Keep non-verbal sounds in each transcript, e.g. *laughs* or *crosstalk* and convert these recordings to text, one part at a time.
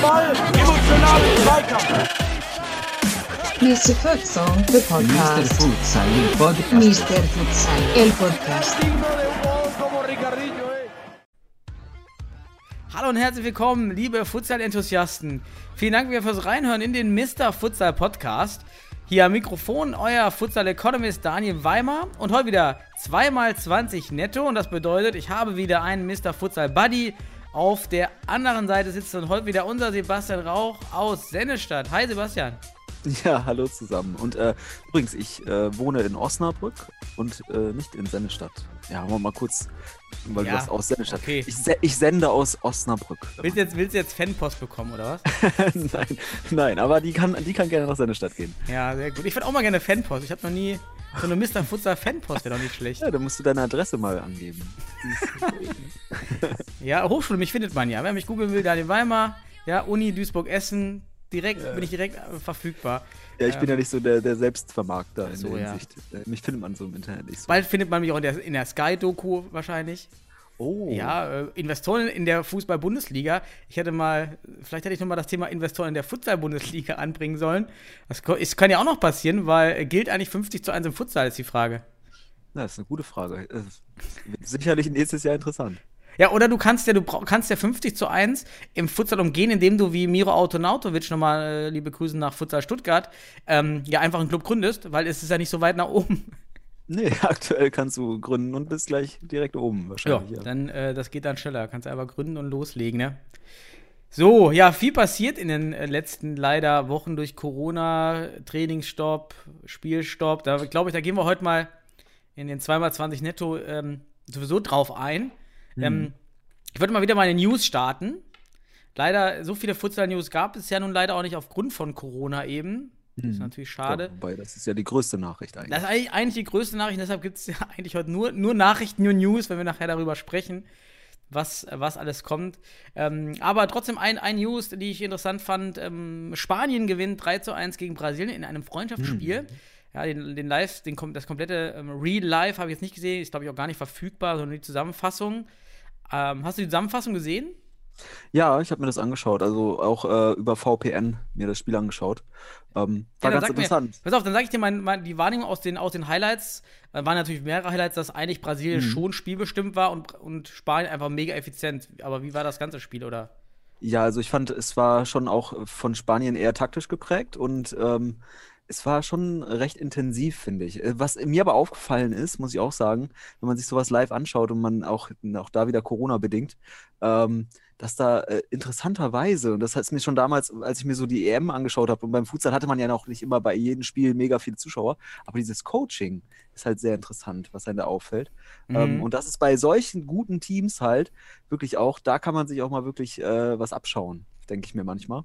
Ball, Zweikampf. Mr. Futsal, the Mr. podcast. Futsal, el podcast. Mr. Futsal, el podcast. Hallo und herzlich willkommen, liebe Futsal-Enthusiasten. Vielen Dank wieder fürs Reinhören in den Mr. Futsal Podcast. Hier am Mikrofon euer Futsal-Economist Daniel Weimer und heute wieder 2x20 netto und das bedeutet, ich habe wieder einen Mr. Futsal Buddy. Auf der anderen Seite sitzt und heute wieder unser Sebastian Rauch aus Sennestadt. Hi Sebastian. Ja, hallo zusammen. Und äh, übrigens, ich äh, wohne in Osnabrück und äh, nicht in Sennestadt. Ja, wollen wir mal kurz, weil Ja, du hast aus Sennestadt. okay. Ich, se ich sende aus Osnabrück. Willst du jetzt, willst du jetzt Fanpost bekommen oder was? *laughs* nein, nein, aber die kann, die kann gerne nach Sennestadt gehen. Ja, sehr gut. Ich würde auch mal gerne Fanpost. Ich habe noch nie so eine Mr. Futsal Fanpost, wäre doch nicht schlecht. *laughs* Ja, dann musst du deine Adresse mal angeben. Ja, Hochschule, mich findet man ja. Wer mich googeln will, Daniel Weimar, ja, Uni Duisburg-Essen, direkt, bin ich direkt äh, verfügbar. Ja, ich bin ja nicht so der, der Selbstvermarkter in so, der ja. Hinsicht. Äh, Mich findet man so im Internet nicht so. Bald findet man mich auch in der, in der Sky-Doku wahrscheinlich. Oh. Ja, äh, Investoren in der Fußball-Bundesliga. Ich hätte mal, vielleicht hätte ich nochmal das Thema Investoren in der Futsal-Bundesliga anbringen sollen. Das ist, kann ja auch noch passieren, weil äh, gilt eigentlich 50 zu 1 im Futsal, ist die Frage. Ja, das ist eine gute Frage. Äh, sicherlich nächstes Jahr interessant. Ja, oder du kannst ja, du kannst ja 50 zu 1 im Futsal umgehen, indem du wie Miro Autonautovic nochmal, äh, liebe Grüße nach Futsal Stuttgart, ähm, ja einfach einen Club gründest, weil es ist ja nicht so weit nach oben. *laughs* Nee, aktuell kannst du gründen und bist gleich direkt oben wahrscheinlich. Ja, dann, äh, das geht dann schneller. Kannst du einfach gründen und loslegen, ne? So, ja, viel passiert in den äh, letzten leider Wochen durch Corona, Trainingsstopp, Spielstopp. Da glaube ich, da gehen wir heute mal in den 2x20 netto ähm, sowieso drauf ein. Ähm, ich würde mal wieder meine News starten. Leider, so viele Futsal-News gab es ja nun leider auch nicht aufgrund von Corona eben. Das ist natürlich schade. Ja, wobei, das ist ja die größte Nachricht eigentlich. Das ist eigentlich, die größte Nachricht, deshalb gibt es ja *laughs* eigentlich heute nur, nur Nachrichten, nur News, wenn wir nachher darüber sprechen, was, was alles kommt. Ähm, aber trotzdem ein, ein News, die ich interessant fand. Ähm, Spanien gewinnt 3 zu 1 gegen Brasilien in einem Freundschaftsspiel. Ja, den, den Live, den, das komplette ähm, Real Live habe ich jetzt nicht gesehen, ist glaube ich auch gar nicht verfügbar, sondern die Zusammenfassung. Ähm, hast du die Zusammenfassung gesehen? Ja, ich habe mir das angeschaut, also auch äh, über VPN mir das Spiel angeschaut. Ähm, war Ja, ganz sag mir- interessant. Pass auf, dann sage ich dir mein, mein, die Wahrnehmung aus den, aus den Highlights. Äh, waren natürlich mehrere Highlights, dass eigentlich Brasilien Mhm. schon spielbestimmt war und, und Spanien einfach mega effizient. Aber wie war das ganze Spiel, oder? Ja, also ich fand, es war schon auch von Spanien eher taktisch geprägt und ähm, es war schon recht intensiv, finde ich. Äh, Was mir aber aufgefallen ist, muss ich auch sagen, wenn man sich sowas live anschaut und man auch, auch da wieder Corona bedingt, ähm, dass da äh, interessanterweise, und das hat mir schon damals, als ich mir so die EM angeschaut habe, und beim Futsal hatte man ja noch nicht immer bei jedem Spiel mega viele Zuschauer, aber dieses Coaching ist halt sehr interessant, was einem da auffällt. Ähm, Mhm. und das ist bei solchen guten Teams halt wirklich auch, da kann man sich auch mal wirklich äh, was abschauen, denke ich mir manchmal.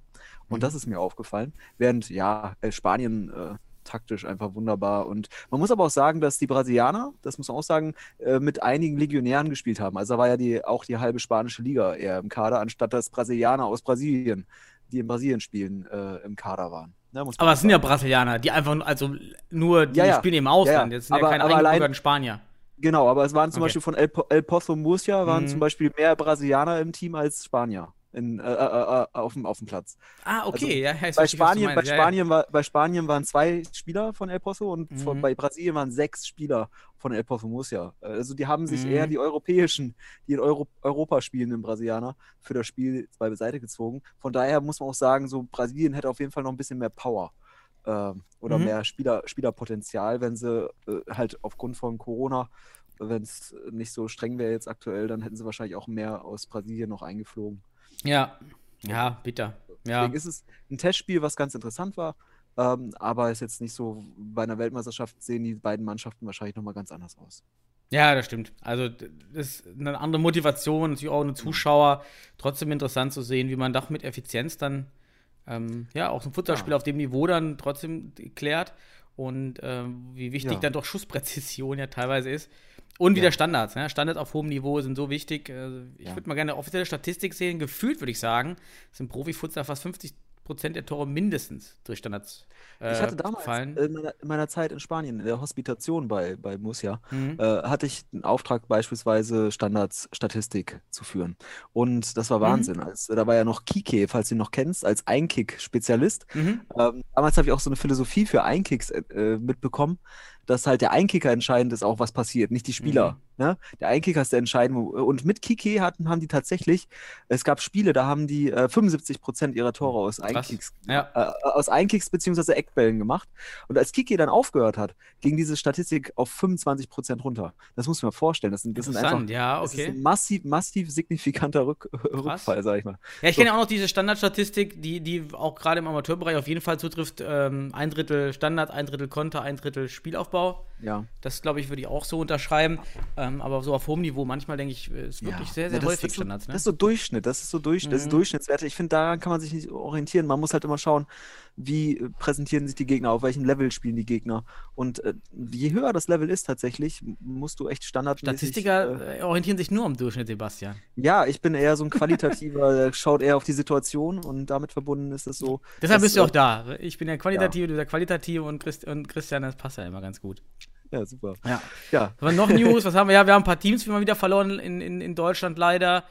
Und das ist mir aufgefallen. Während, ja, äh, Spanien äh, taktisch einfach wunderbar. Und man muss aber auch sagen, dass die Brasilianer, das muss man auch sagen, äh, mit einigen Legionären gespielt haben. Also da war ja die, auch die halbe spanische Liga eher im Kader, anstatt dass Brasilianer aus Brasilien, die in Brasilien spielen, äh, im Kader waren. Ja, man Aber es sind ja sagen. Brasilianer, die einfach, also nur, die Ja, ja. spielen im Ausland. Ja, ja. Jetzt sind ja Aber- keine aber allein- Spanier. Genau, aber es waren zum Okay. Beispiel von El, Po- El Pozo Murcia waren Mhm. zum Beispiel mehr Brasilianer im Team als Spanier in, äh, äh, äh, auf, dem, auf dem Platz. Ah, okay, ja, ja, Bei Spanien, bei, meinst. Ja, ja. Spanien war, bei Spanien waren zwei Spieler von El Pozo und Mhm. von, bei Brasilien waren sechs Spieler von El Pozo Murcia. Also die haben sich Mhm. eher die europäischen, die in Euro, Europa spielenden Brasilianer für das Spiel zwei beiseite gezogen. Von daher muss man auch sagen, so Brasilien hätte auf jeden Fall noch ein bisschen mehr Power. ähm, oder Mhm. mehr Spieler, Spielerpotenzial, wenn sie äh, halt aufgrund von Corona, wenn es nicht so streng wäre jetzt aktuell, dann hätten sie wahrscheinlich auch mehr aus Brasilien noch eingeflogen. Ja, ja, bitter. Ja. Deswegen ist es ein Testspiel, was ganz interessant war, ähm, aber ist jetzt nicht so, bei einer Weltmeisterschaft sehen die beiden Mannschaften wahrscheinlich nochmal ganz anders aus. Ja, das stimmt. Also, das ist eine andere Motivation, natürlich auch eine Zuschauer. Trotzdem interessant zu sehen, wie man doch mit Effizienz dann, ähm, ja, auch ein Futsalspiel Ja. auf dem Niveau dann trotzdem klärt und ähm, wie wichtig Ja. dann doch Schusspräzision ja teilweise ist. Und wieder Ja. Standards. Ne? Standards auf hohem Niveau sind so wichtig. Also, ich Ja. würde mal gerne eine offizielle Statistik sehen. Gefühlt würde ich sagen, sind Profifutsal fast 50 Prozent der Tore mindestens durch Standards äh, Ich hatte damals fallen. in meiner, in meiner Zeit in Spanien, in der Hospitation bei, bei Murcia, Mhm. äh, hatte ich einen Auftrag, beispielsweise Standardsstatistik zu führen. Und das war Mhm. Wahnsinn. Als, da war ja noch Kike, falls du ihn noch kennst, als Einkick-Spezialist. Mhm. Ähm, damals habe ich auch so eine Philosophie für Einkicks äh, äh, mitbekommen, dass halt der Einkicker entscheidend ist, auch was passiert, nicht die Spieler. Ne? Der Einkicker ist der entscheidende. Und mit Kike hatten, haben die tatsächlich, es gab Spiele, da haben die äh, 75 Prozent ihrer Tore aus Einkicks, Ja. äh, aus Einkicks beziehungsweise Eckbällen gemacht. Und als Kike dann aufgehört hat, ging diese Statistik auf 25 Prozent runter. Das muss man vorstellen. Das sind, das sind einfach, ja, das ist okay. ein massiv, massiv signifikanter Rück, *laughs* Rückfall, sag ich mal. Ja, ich So. kenne auch noch diese Standardstatistik, die, die auch gerade im Amateurbereich auf jeden Fall zutrifft. Ähm, ein Drittel Standard, ein Drittel Konter, ein Drittel Spielaufbau. Ja. Das, glaube ich, würde ich auch so unterschreiben. Ähm, aber so auf hohem Niveau, manchmal denke ich, ist wirklich sehr, sehr das, häufig das ist so, Standards. Ne? Das ist so Durchschnitt, das ist so durch, das ist Mhm. Durchschnittswerte. Ich finde, daran kann man sich nicht orientieren. Man muss halt immer schauen, wie äh, präsentieren sich die Gegner, auf welchem Level spielen die Gegner. Und äh, je höher das Level ist tatsächlich, musst du echt standardmäßig. Statistiker Äh, äh, orientieren sich nur am Durchschnitt, Sebastian. ja, ich bin eher so ein *laughs* qualitativer, schaut eher auf die Situation und damit verbunden ist es so. Deshalb dass, bist du auch äh, da. Ich bin der Qualitative, du der Qualitative und, Christ und Christian, das passt ja immer ganz gut. Ja, super. Ja. Ja, noch News? Was haben wir? Ja, wir haben ein paar Teams wieder mal wieder verloren in, in, in Deutschland leider.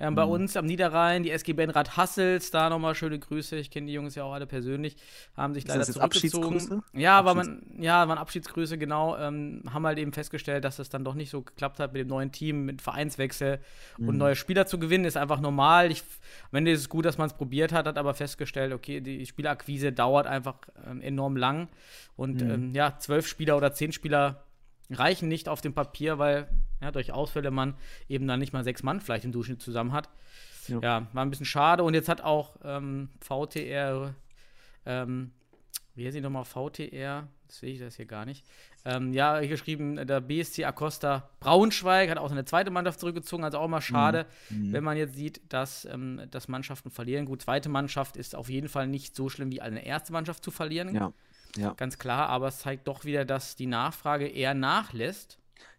Ähm, Mhm. bei uns am Niederrhein, die SG Benrad Hassels, da nochmal schöne Grüße. Ich kenne die Jungs ja auch alle persönlich. Haben sich leider das zurückgezogen. Abschiedsgrüße? Ja, war man, ja, waren Abschiedsgrüße, genau. Ähm, haben halt eben festgestellt, dass es dann doch nicht so geklappt hat mit dem neuen Team, mit Vereinswechsel und Mhm. neue Spieler zu gewinnen, ist einfach normal. Ich, am Ende ist es gut, dass man es probiert hat, hat aber festgestellt, okay, die Spielakquise dauert einfach ähm, enorm lang. Und Mhm. ähm, ja, zwölf Spieler oder zehn Spieler reichen nicht auf dem Papier, weil ja, durch Ausfälle man eben dann nicht mal sechs Mann vielleicht im Durchschnitt zusammen hat. Ja. Ja, war ein bisschen schade. Und jetzt hat auch ähm, VTR, ähm, wie heißt sie nochmal, VTR, das sehe ich das hier gar nicht. Ähm, ja, hier geschrieben, der BSC Acosta Braunschweig hat auch seine zweite Mannschaft zurückgezogen, also auch mal schade, Mhm. wenn man jetzt sieht, dass, ähm, dass Mannschaften verlieren. Gut, zweite Mannschaft ist auf jeden Fall nicht so schlimm wie eine erste Mannschaft zu verlieren. ja. Ja. Ganz klar, aber es zeigt doch wieder, dass die Nachfrage eher nachlässt.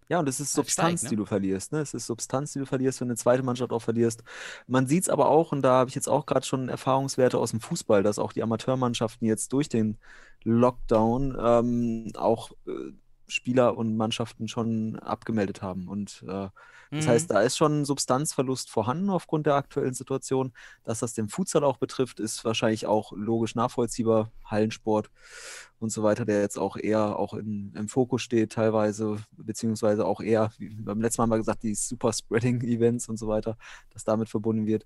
Ja, und es ist Substanz, steigt, ne? die du verlierst. Ne? Es ist Substanz, die du verlierst, wenn du eine zweite Mannschaft auch verlierst. Man sieht es aber auch, und da habe ich jetzt auch gerade schon Erfahrungswerte aus dem Fußball, dass auch die Amateurmannschaften jetzt durch den Lockdown ähm, auch äh, Spieler und Mannschaften schon abgemeldet haben. Und äh, das Mhm. heißt, da ist schon Substanzverlust vorhanden aufgrund der aktuellen Situation. Dass das den Futsal auch betrifft, ist wahrscheinlich auch logisch nachvollziehbar. Hallensport und so weiter, der jetzt auch eher auch in, im Fokus steht teilweise, beziehungsweise auch eher, wie beim letzten Mal wir gesagt, die Super-Spreading-Events und so weiter, das damit verbunden wird.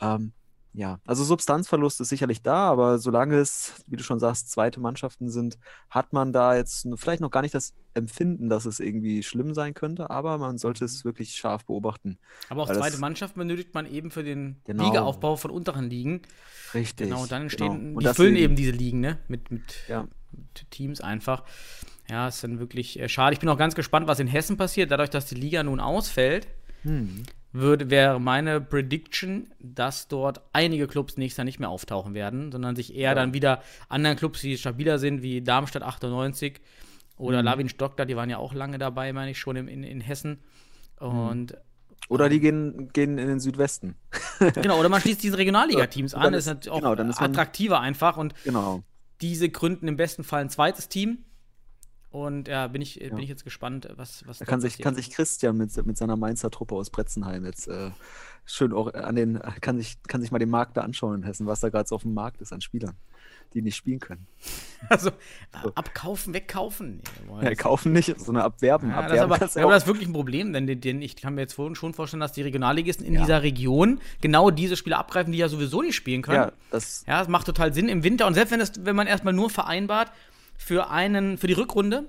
Ähm, ja, also Substanzverlust ist sicherlich da, aber solange es, wie du schon sagst, zweite Mannschaften sind, hat man da jetzt vielleicht noch gar nicht das Empfinden, dass es irgendwie schlimm sein könnte, aber man sollte es wirklich scharf beobachten. Aber auch zweite Mannschaft benötigt man eben für den Genau. Ligaaufbau von unteren Ligen. Richtig. Genau, dann genau. entstehen, Und die füllen eben diese Ligen, ne? Mit, mit, Ja. mit Teams einfach. Ja, ist dann wirklich äh, schade. Ich bin auch ganz gespannt, was in Hessen passiert. Dadurch, dass die Liga nun ausfällt, Hm. Würde, wäre meine Prediction, dass dort einige Clubs nächstes Jahr nicht mehr auftauchen werden, sondern sich eher Ja. dann wieder anderen Clubs, die stabiler sind, wie Darmstadt 98 oder Mhm. Lawin Stockler, die waren ja auch lange dabei, meine ich schon, in, in, in Hessen. Und Oder die gehen, gehen in den Südwesten. *laughs* genau, oder man schließt diese Regionalliga-Teams an, ist- ist natürlich auch genau, dann ist man- attraktiver einfach und Genau. diese gründen im besten Fall ein zweites Team. Und ja, bin ich, bin Ja. ich jetzt gespannt, was, was Da kann sich, kann sich Christian mit, mit seiner Mainzer Truppe aus Bretzenheim jetzt äh, schön auch an den, kann sich, kann sich mal den Markt da anschauen in Hessen, was da gerade so auf dem Markt ist an Spielern, die nicht spielen können. *laughs* Also, abkaufen, wegkaufen. Nee, wir wollen Ja, kaufen nicht, sondern abwerben. Ja, das ist abwerben aber, aber das ist wirklich ein Problem, denn, den- den, ich kann mir jetzt vorhin schon vorstellen, dass die Regionalligisten in Ja. dieser Region genau diese Spieler abgreifen, die ja sowieso nicht spielen können. ja, das, Ja, das macht total Sinn im Winter. Und selbst wenn, das, wenn man erstmal nur vereinbart, für, einen, für die Rückrunde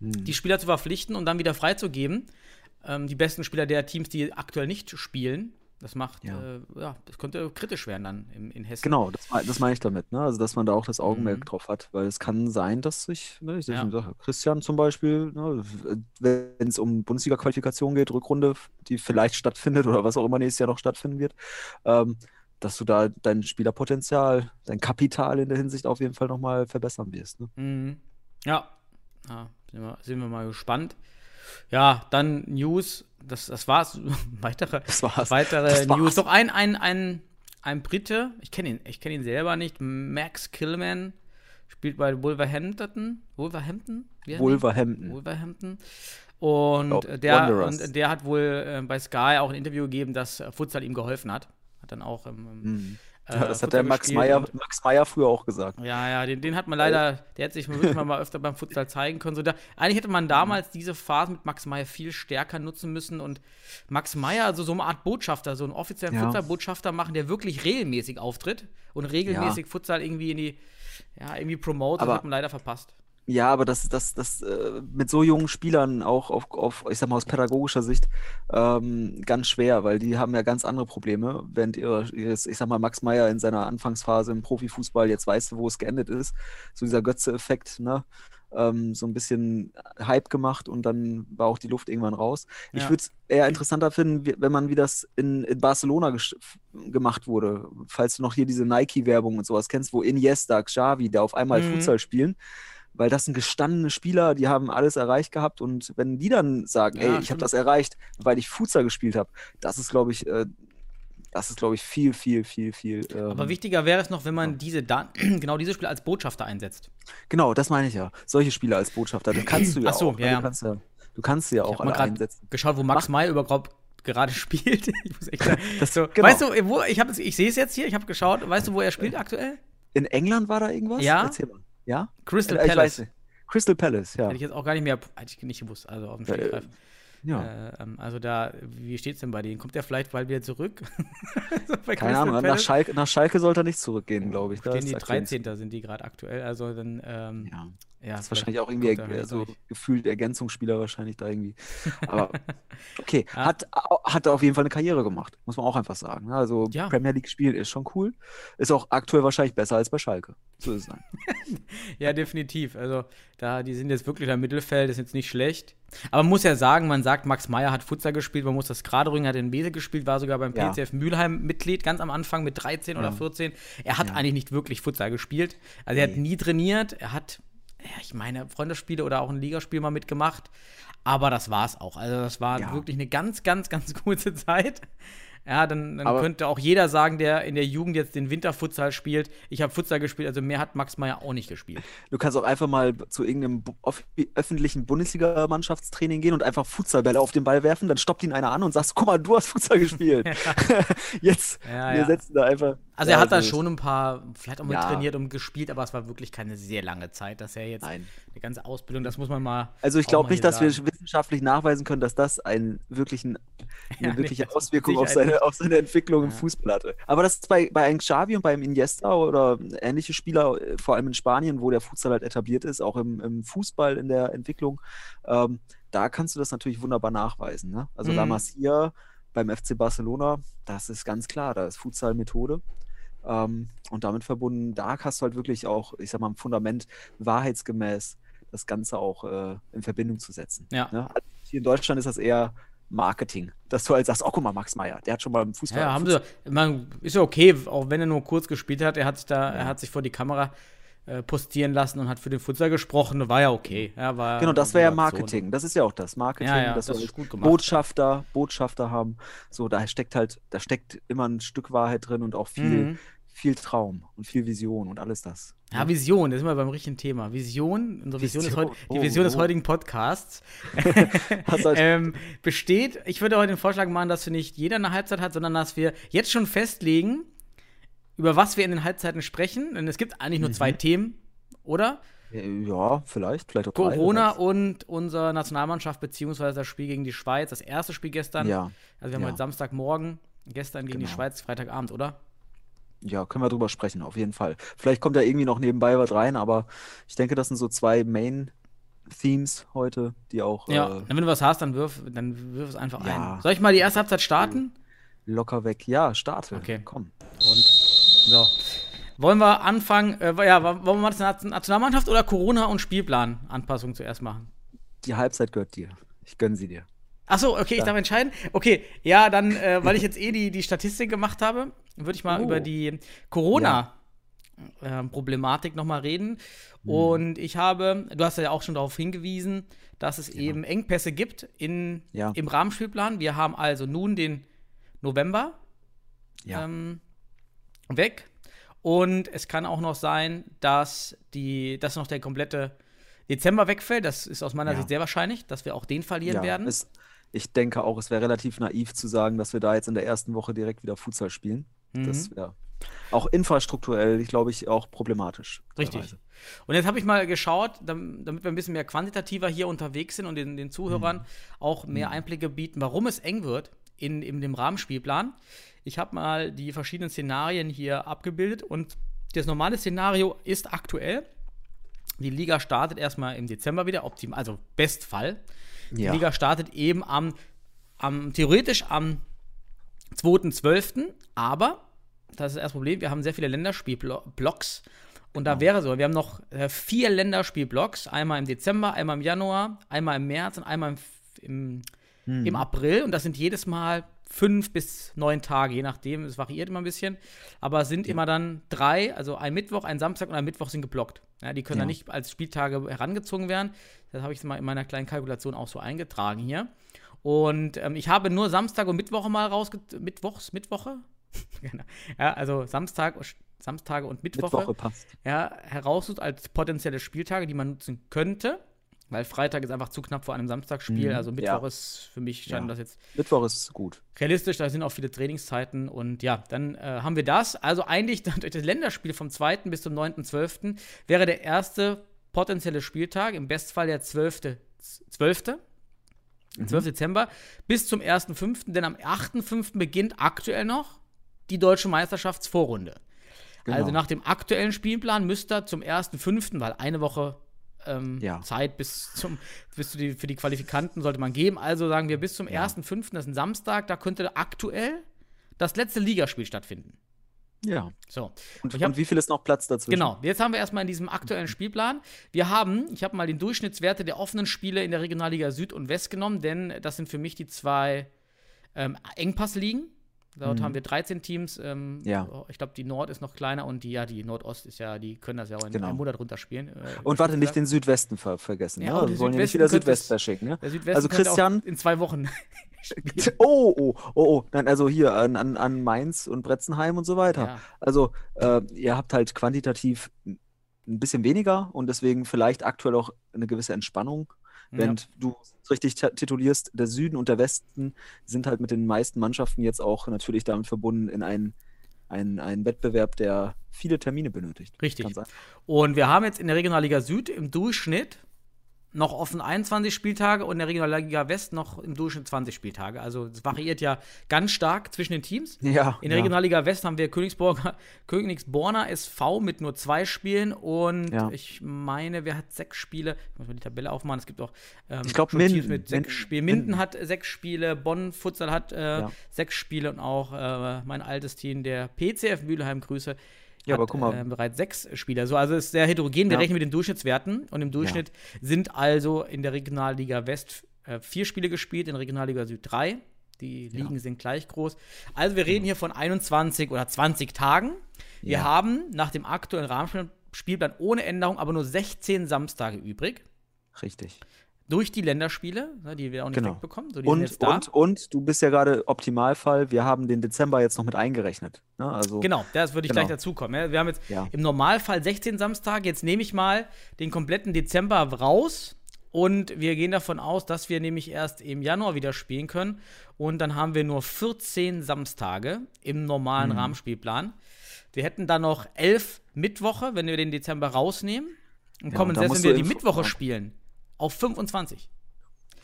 Hm. die Spieler zu verpflichten und dann wieder freizugeben, ähm, die besten Spieler der Teams, die aktuell nicht spielen, das macht, ja, äh, ja das könnte kritisch werden dann in, in Hessen. genau, das, das meine ich damit, ne? Also, dass man da auch das Augenmerk Mhm. drauf hat, weil es kann sein, dass sich, ne, ich ja. sage, Christian zum Beispiel, ne, wenn es um Bundesliga-Qualifikation geht, Rückrunde, die vielleicht stattfindet oder was auch immer nächstes Jahr noch stattfinden wird, ähm, dass du da dein Spielerpotenzial, dein Kapital in der Hinsicht auf jeden Fall nochmal verbessern wirst. Ne? Mhm. Ja. ja sind, wir, sind wir mal gespannt. Ja, dann News. Das, das war's. *laughs* Weitere, Das war's. weitere Das war's. News. Doch ein, ein, ein, ein Brite, ich kenne ihn, ich kenne ihn selber nicht, Max Killman, spielt bei Wolverhampton. Wolverhampton? Wolverhampton. Wolverhampton. Und, Oh, der, Wanderers. und der hat wohl äh, bei Sky auch ein Interview gegeben, dass äh, Futsal ihm geholfen hat. Hat dann auch im, im, Mhm. äh, Ja, das Futsal hat der Max Meyer, Max Meyer früher auch gesagt. ja, ja, den, den hat man leider, der hätte sich wirklich mal, öfter beim Futsal zeigen können. So da, eigentlich hätte man damals diese Phase mit Max Meyer viel stärker nutzen müssen und Max Meyer, also so eine Art Botschafter, so einen offiziellen Ja. Futsal-Botschafter machen, der wirklich regelmäßig auftritt und regelmäßig Futsal irgendwie in die, ja, irgendwie promotet, das hat man leider verpasst. Ja, aber das, das, das äh, mit so jungen Spielern auch auf, auf, ich sag mal, aus pädagogischer Sicht ähm, ganz schwer, weil die haben ja ganz andere Probleme. Während ihres, ich sag mal, Max Meyer in seiner Anfangsphase im Profifußball, jetzt weißt wo es geendet ist, so dieser Götze-Effekt, ne? Ähm, so ein bisschen Hype gemacht und dann war auch die Luft irgendwann raus. Ich Ja. würde es eher interessanter finden, wenn man wie das in, in Barcelona gemacht wurde. Falls du noch hier diese Nike-Werbung und sowas kennst, wo Iniesta, Xavi, da auf einmal Mhm. Futsal spielen weil das sind gestandene Spieler, die haben alles erreicht gehabt und wenn die dann sagen, Ja, ey, ich habe stimmt. das erreicht, weil ich Futsal gespielt habe, das ist, glaube ich, äh, das ist, glaube ich, viel, viel, viel, viel. Ähm, Aber wichtiger wäre es noch, wenn man diese Dan *clears throat* genau diese Spieler als Botschafter einsetzt. genau, das meine ich ja. Solche Spieler als Botschafter, das kannst du ja Ach so, auch. ja, ne? ja. Du kannst ja, du kannst sie ja auch alle gerade einsetzen. geschaut, wo Max Meyer überhaupt gerade *laughs* spielt. ich muss echt sagen, Das- so, genau. Weißt du, wo ich ich sehe es jetzt hier, ich habe geschaut, weißt du, wo er spielt aktuell? In England war da irgendwas? Ja. Erzähl mal. Ja? Crystal Äh, weiß Palace. nicht. Crystal Palace, ja. Hätte ich jetzt auch gar nicht mehr, hätte ich nicht gewusst, also auf dem Ja, äh, Stegreif. ja. Äh, ähm, also da, wie steht's denn bei denen? Kommt der vielleicht bald wieder zurück? *laughs* so Keine Crystal Ahnung, nach? Schalke, nach Schalke sollte er nicht zurückgehen, glaube ich. Da die aktuell 13. sind die gerade aktuell, also dann, ähm, Ja. Ja. Das ist wahrscheinlich auch irgendwie er so gefühlt Ergänzungsspieler wahrscheinlich da irgendwie. *laughs* Aber okay, Ja. hat, hat auf jeden Fall eine Karriere gemacht, muss man auch einfach sagen. ne? Also Ja. Premier League spielen ist schon cool. Ist auch aktuell wahrscheinlich besser als bei Schalke. So ist es dann. *laughs* Ja, definitiv. Also, da, die sind jetzt wirklich im Mittelfeld, ist jetzt nicht schlecht. Aber man muss ja sagen, man sagt, Max Meyer hat Futsal gespielt, man muss das gerade rücken, hat in Bese gespielt, war sogar beim Ja. PCF Mülheim Mitglied, ganz am Anfang mit 13 oder Ja. 14. Er hat Ja. eigentlich nicht wirklich Futsal gespielt. Also, er hat nie trainiert, er hat, ja, ich meine, Freundesspiele oder auch ein Ligaspiel mal mitgemacht. Aber das war's auch. Also, das war Ja. wirklich eine ganz, ganz, ganz *laughs* kurze Zeit. Ja, dann, dann könnte auch jeder sagen, der in der Jugend jetzt den Winterfutsal spielt. Ich habe Futsal gespielt, also mehr hat Max Meyer auch nicht gespielt. Du kannst auch einfach mal zu irgendeinem öffentlichen Bundesliga-Mannschaftstraining gehen und einfach Futsalbälle auf den Ball werfen, dann stoppt ihn einer an und sagst, guck mal, du hast Futsal gespielt. *laughs* *laughs* Jetzt, Ja, wir ja. setzen da einfach. Also er hat da schon ein paar, vielleicht auch mit Ja. trainiert und gespielt, aber es war wirklich keine sehr lange Zeit, dass er jetzt Nein. eine ganze Ausbildung, das muss man mal. Also ich glaube mal nicht, dass wir sagen. wissenschaftlich nachweisen können, dass das einen wirklichen, eine *laughs* wirkliche Auswirkung auf Sicherheit seine, *laughs* auf seine Entwicklung im. Fußball hatte. Aber das ist bei, bei einem Xavi und beim Iniesta oder ähnliche Spieler, äh, vor allem in Spanien, wo der Futsal halt etabliert ist, auch im, im Fußball in der Entwicklung, ähm, da kannst du das natürlich wunderbar nachweisen. Ne? Also Mhm. La Masia beim FC Barcelona, das ist ganz klar, da ist Futsal Methode. Ähm, und damit verbunden, da hast du halt wirklich auch, ich sag mal, ein Fundament wahrheitsgemäß das Ganze auch äh, in Verbindung zu setzen. Ja. Ne? Also hier in Deutschland ist das eher Marketing, dass du halt sagst, oh guck mal, Max Meyer, der hat schon mal im Fußball. Ja, haben Futsal- sie. Man, ist ja okay, auch wenn er nur kurz gespielt hat. Er hat sich da, Ja. er hat sich vor die Kamera äh, postieren lassen und hat für den Futsal gesprochen. War ja okay. Ja, war Genau, das wäre ja. Marketing. Das ist ja auch das. Marketing, Ja, ja, das wir ist gut gemacht. Botschafter, Botschafter haben. So, da steckt halt, da steckt immer ein Stück Wahrheit drin und auch viel, Mhm. Viel Traum und viel Vision und alles das. Ja, Vision, das ist immer beim richtigen Thema. Vision, unsere Vision, ist Vision, heut, die oh, Vision des oh. heutigen Podcasts *laughs* ähm, besteht, ich würde heute den Vorschlag machen, dass wir nicht jeder eine Halbzeit hat, sondern dass wir jetzt schon festlegen, über was wir in den Halbzeiten sprechen. Denn es gibt eigentlich nur zwei Mhm. Themen, oder? Äh, Ja, vielleicht, vielleicht auch drei, Corona weiß. und unsere Nationalmannschaft, beziehungsweise das Spiel gegen die Schweiz, das erste Spiel gestern. Ja, Also wir haben ja. heute Samstagmorgen, gestern gegen die Genau. Schweiz, Freitagabend, oder? Ja, können wir drüber sprechen, auf jeden Fall. Vielleicht kommt da irgendwie noch nebenbei was rein, aber ich denke, das sind so zwei Main-Themes heute, die auch Ja, äh, wenn du was hast, dann wirf, dann wirf es einfach Ja. ein. Soll ich mal die erste Halbzeit starten? locker weg. Ja, starte. Okay. Komm. Und so. Wollen wir anfangen, äh, ja, wollen wir mal das Nationalmannschaft oder Corona und Spielplan Anpassung zuerst machen? Die Halbzeit gehört dir. Ich gönne sie dir. Achso, okay, ich Ja. darf entscheiden. Okay, ja, dann, äh, weil ich jetzt eh die, die Statistik gemacht habe, würde ich mal Oh. über die Corona-Problematik nochmal reden. Mhm. Und ich habe, du hast ja auch schon darauf hingewiesen, dass es eben Engpässe gibt in, Ja. im Rahmenspielplan. Wir haben also nun den November. Ja. Ähm, weg. Und es kann auch noch sein, dass, die, dass noch der komplette Dezember wegfällt. Das ist aus meiner Ja. Sicht sehr wahrscheinlich, dass wir auch den verlieren Ja, werden. Es, ich denke auch, es wäre relativ naiv zu sagen, dass wir da jetzt in der ersten Woche direkt wieder Futsal spielen. Mhm. Das wäre auch infrastrukturell, ich glaube ich, auch problematisch. Richtig. teilweise. Und jetzt habe ich mal geschaut, dam- damit wir ein bisschen mehr quantitativer hier unterwegs sind und den, den Zuhörern auch mehr Einblicke bieten, warum es eng wird in, in dem Rahmenspielplan. Ich habe mal die verschiedenen Szenarien hier abgebildet und das normale Szenario ist aktuell. Die Liga startet erstmal im Dezember wieder, optimal, also Bestfall. Die Ja. Liga startet eben am, am theoretisch am 2.12., aber das ist das Problem, wir haben sehr viele Länderspielblocks. Und da wäre so, wir haben noch äh, vier Länderspielblocks, einmal im Dezember, einmal im Januar, einmal im März und einmal im, im, Hm. im April. Und das sind jedes Mal fünf bis neun Tage, je nachdem, es variiert immer ein bisschen. Aber es sind immer dann drei, also ein Mittwoch, ein Samstag und ein Mittwoch sind geblockt. Ja, die können Ja. dann nicht als Spieltage herangezogen werden. Das habe ich mal in meiner kleinen Kalkulation auch so eingetragen hier. Und ähm, ich habe nur Samstag und Mittwoche mal rausge... Mittwochs, Mittwoche? *laughs* Genau. ja, also Samstag, Samstage und Mittwoche, Mittwoche passt. ja, heraussucht als potenzielle Spieltage, die man nutzen könnte. Weil Freitag ist einfach zu knapp vor einem Samstagsspiel. Mhm, Also Mittwoch ja. ist für mich scheint Ja. das jetzt Mittwoch ist gut. realistisch, da sind auch viele Trainingszeiten und ja, dann äh, haben wir das. Also eigentlich *laughs* dann durch das Länderspiel vom 2. bis zum 9.12. wäre der erste potenzielle Spieltag, im Bestfall der 12. 12. 12. Dezember bis zum 1.5., denn am 8.5. beginnt aktuell noch die deutsche Meisterschaftsvorrunde. Genau. Also nach dem aktuellen Spielplan müsste zum 1.5., weil eine Woche ähm, Ja. Zeit bis zum bis zu die, für die Qualifikanten sollte man geben. Also sagen wir bis zum 1.5., das ist ein Samstag, da könnte aktuell das letzte Ligaspiel stattfinden. Ja. So. Und, Ich hab- und wie viel ist noch Platz dazwischen? Genau, jetzt haben wir erstmal in diesem aktuellen Spielplan. Wir haben, ich habe mal den Durchschnittswerte der offenen Spiele in der Regionalliga Süd und West genommen, denn das sind für mich die zwei ähm, Engpassligen. Dort haben wir 13 Teams. Ähm, Mhm. Ja. Ich glaube, die Nord ist noch kleiner und die, ja, die Nordost ist ja, die können das ja auch in Genau. einem Monat runterspielen. Äh, Und warte, nicht den Südwesten ver vergessen. Ja, Ja, und wir die wollen ja nicht wieder es- Südwest-Bashing, ne? Der Südwesten Also Christian, in zwei Wochen. *laughs* Oh, oh, oh, oh, nein, also hier an, an, an Mainz und Bretzenheim und so weiter. Ja. Also, äh, ihr habt halt quantitativ ein bisschen weniger und deswegen vielleicht aktuell auch eine gewisse Entspannung. Wenn du es richtig titulierst, der Süden und der Westen sind halt mit den meisten Mannschaften jetzt auch natürlich damit verbunden in einen, einen, einen Wettbewerb, der viele Termine benötigt. Richtig. Und wir haben jetzt in der Regionalliga Süd im Durchschnitt noch offen 21 Spieltage und in der Regionalliga West noch im Durchschnitt 20 Spieltage. Also es variiert ja ganz stark zwischen den Teams. Ja, In der ja. Regionalliga West haben wir *laughs* Königsborner SV mit nur zwei Spielen und Ja. ich meine, wer hat sechs Spiele? Ich muss mal die Tabelle aufmachen. Es gibt auch ähm, Ich glaub, schon Teams Minden. mit sechs Minden. Spielen. Minden Minden. hat sechs Spiele, Bonn Futsal hat äh, sechs Spiele und auch äh, mein altes Team, der PCF Mülheim, Grüße. Ja, hat, aber guck mal. Äh, bereits sechs Spieler. So, also es ist sehr heterogen. Wir Ja. rechnen mit den Durchschnittswerten und im Durchschnitt sind also in der Regionalliga West äh, vier Spiele gespielt, in der Regionalliga Süd drei. Die Ligen sind gleich groß. Also wir reden hier von 21 oder 20 Tagen. Wir Ja. haben nach dem aktuellen Rahmenspielplan ohne Änderung aber nur 16 Samstage übrig. Richtig. Durch die Länderspiele, ne, die wir auch nicht Genau. wegbekommen. So, Und, jetzt da. und, und du bist ja gerade Optimalfall, wir haben den Dezember jetzt noch mit eingerechnet. Ne? Also, Genau, das würde ich Genau. gleich dazukommen. Ja, Wir haben jetzt Ja. im Normalfall 16 Samstage. Jetzt nehme ich mal den kompletten Dezember raus und wir gehen davon aus, dass wir nämlich erst im Januar wieder spielen können. Und dann haben wir nur 14 Samstage im normalen Mhm. Rahmenspielplan. Wir hätten dann noch 11 Mittwoche, wenn wir den Dezember rausnehmen. Und Ja, kommen und selbst, wenn wir die Mittwoche ja. spielen, auf 25.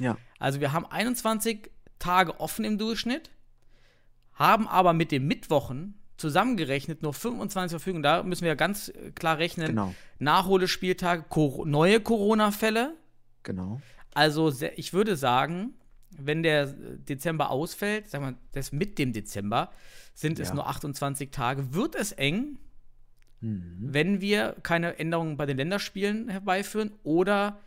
Ja. Also wir haben 21 Tage offen im Durchschnitt, haben aber mit den Mittwochen zusammengerechnet nur 25 zur Verfügung. Da müssen wir ganz klar rechnen. Genau. Nachholespieltage, Cor neue Corona-Fälle. Genau. Also ich würde sagen, wenn der Dezember ausfällt, sagen wir, das mit dem Dezember, sind es Ja. nur 28 Tage, wird es eng, Mhm. wenn wir keine Änderungen bei den Länderspielen herbeiführen oder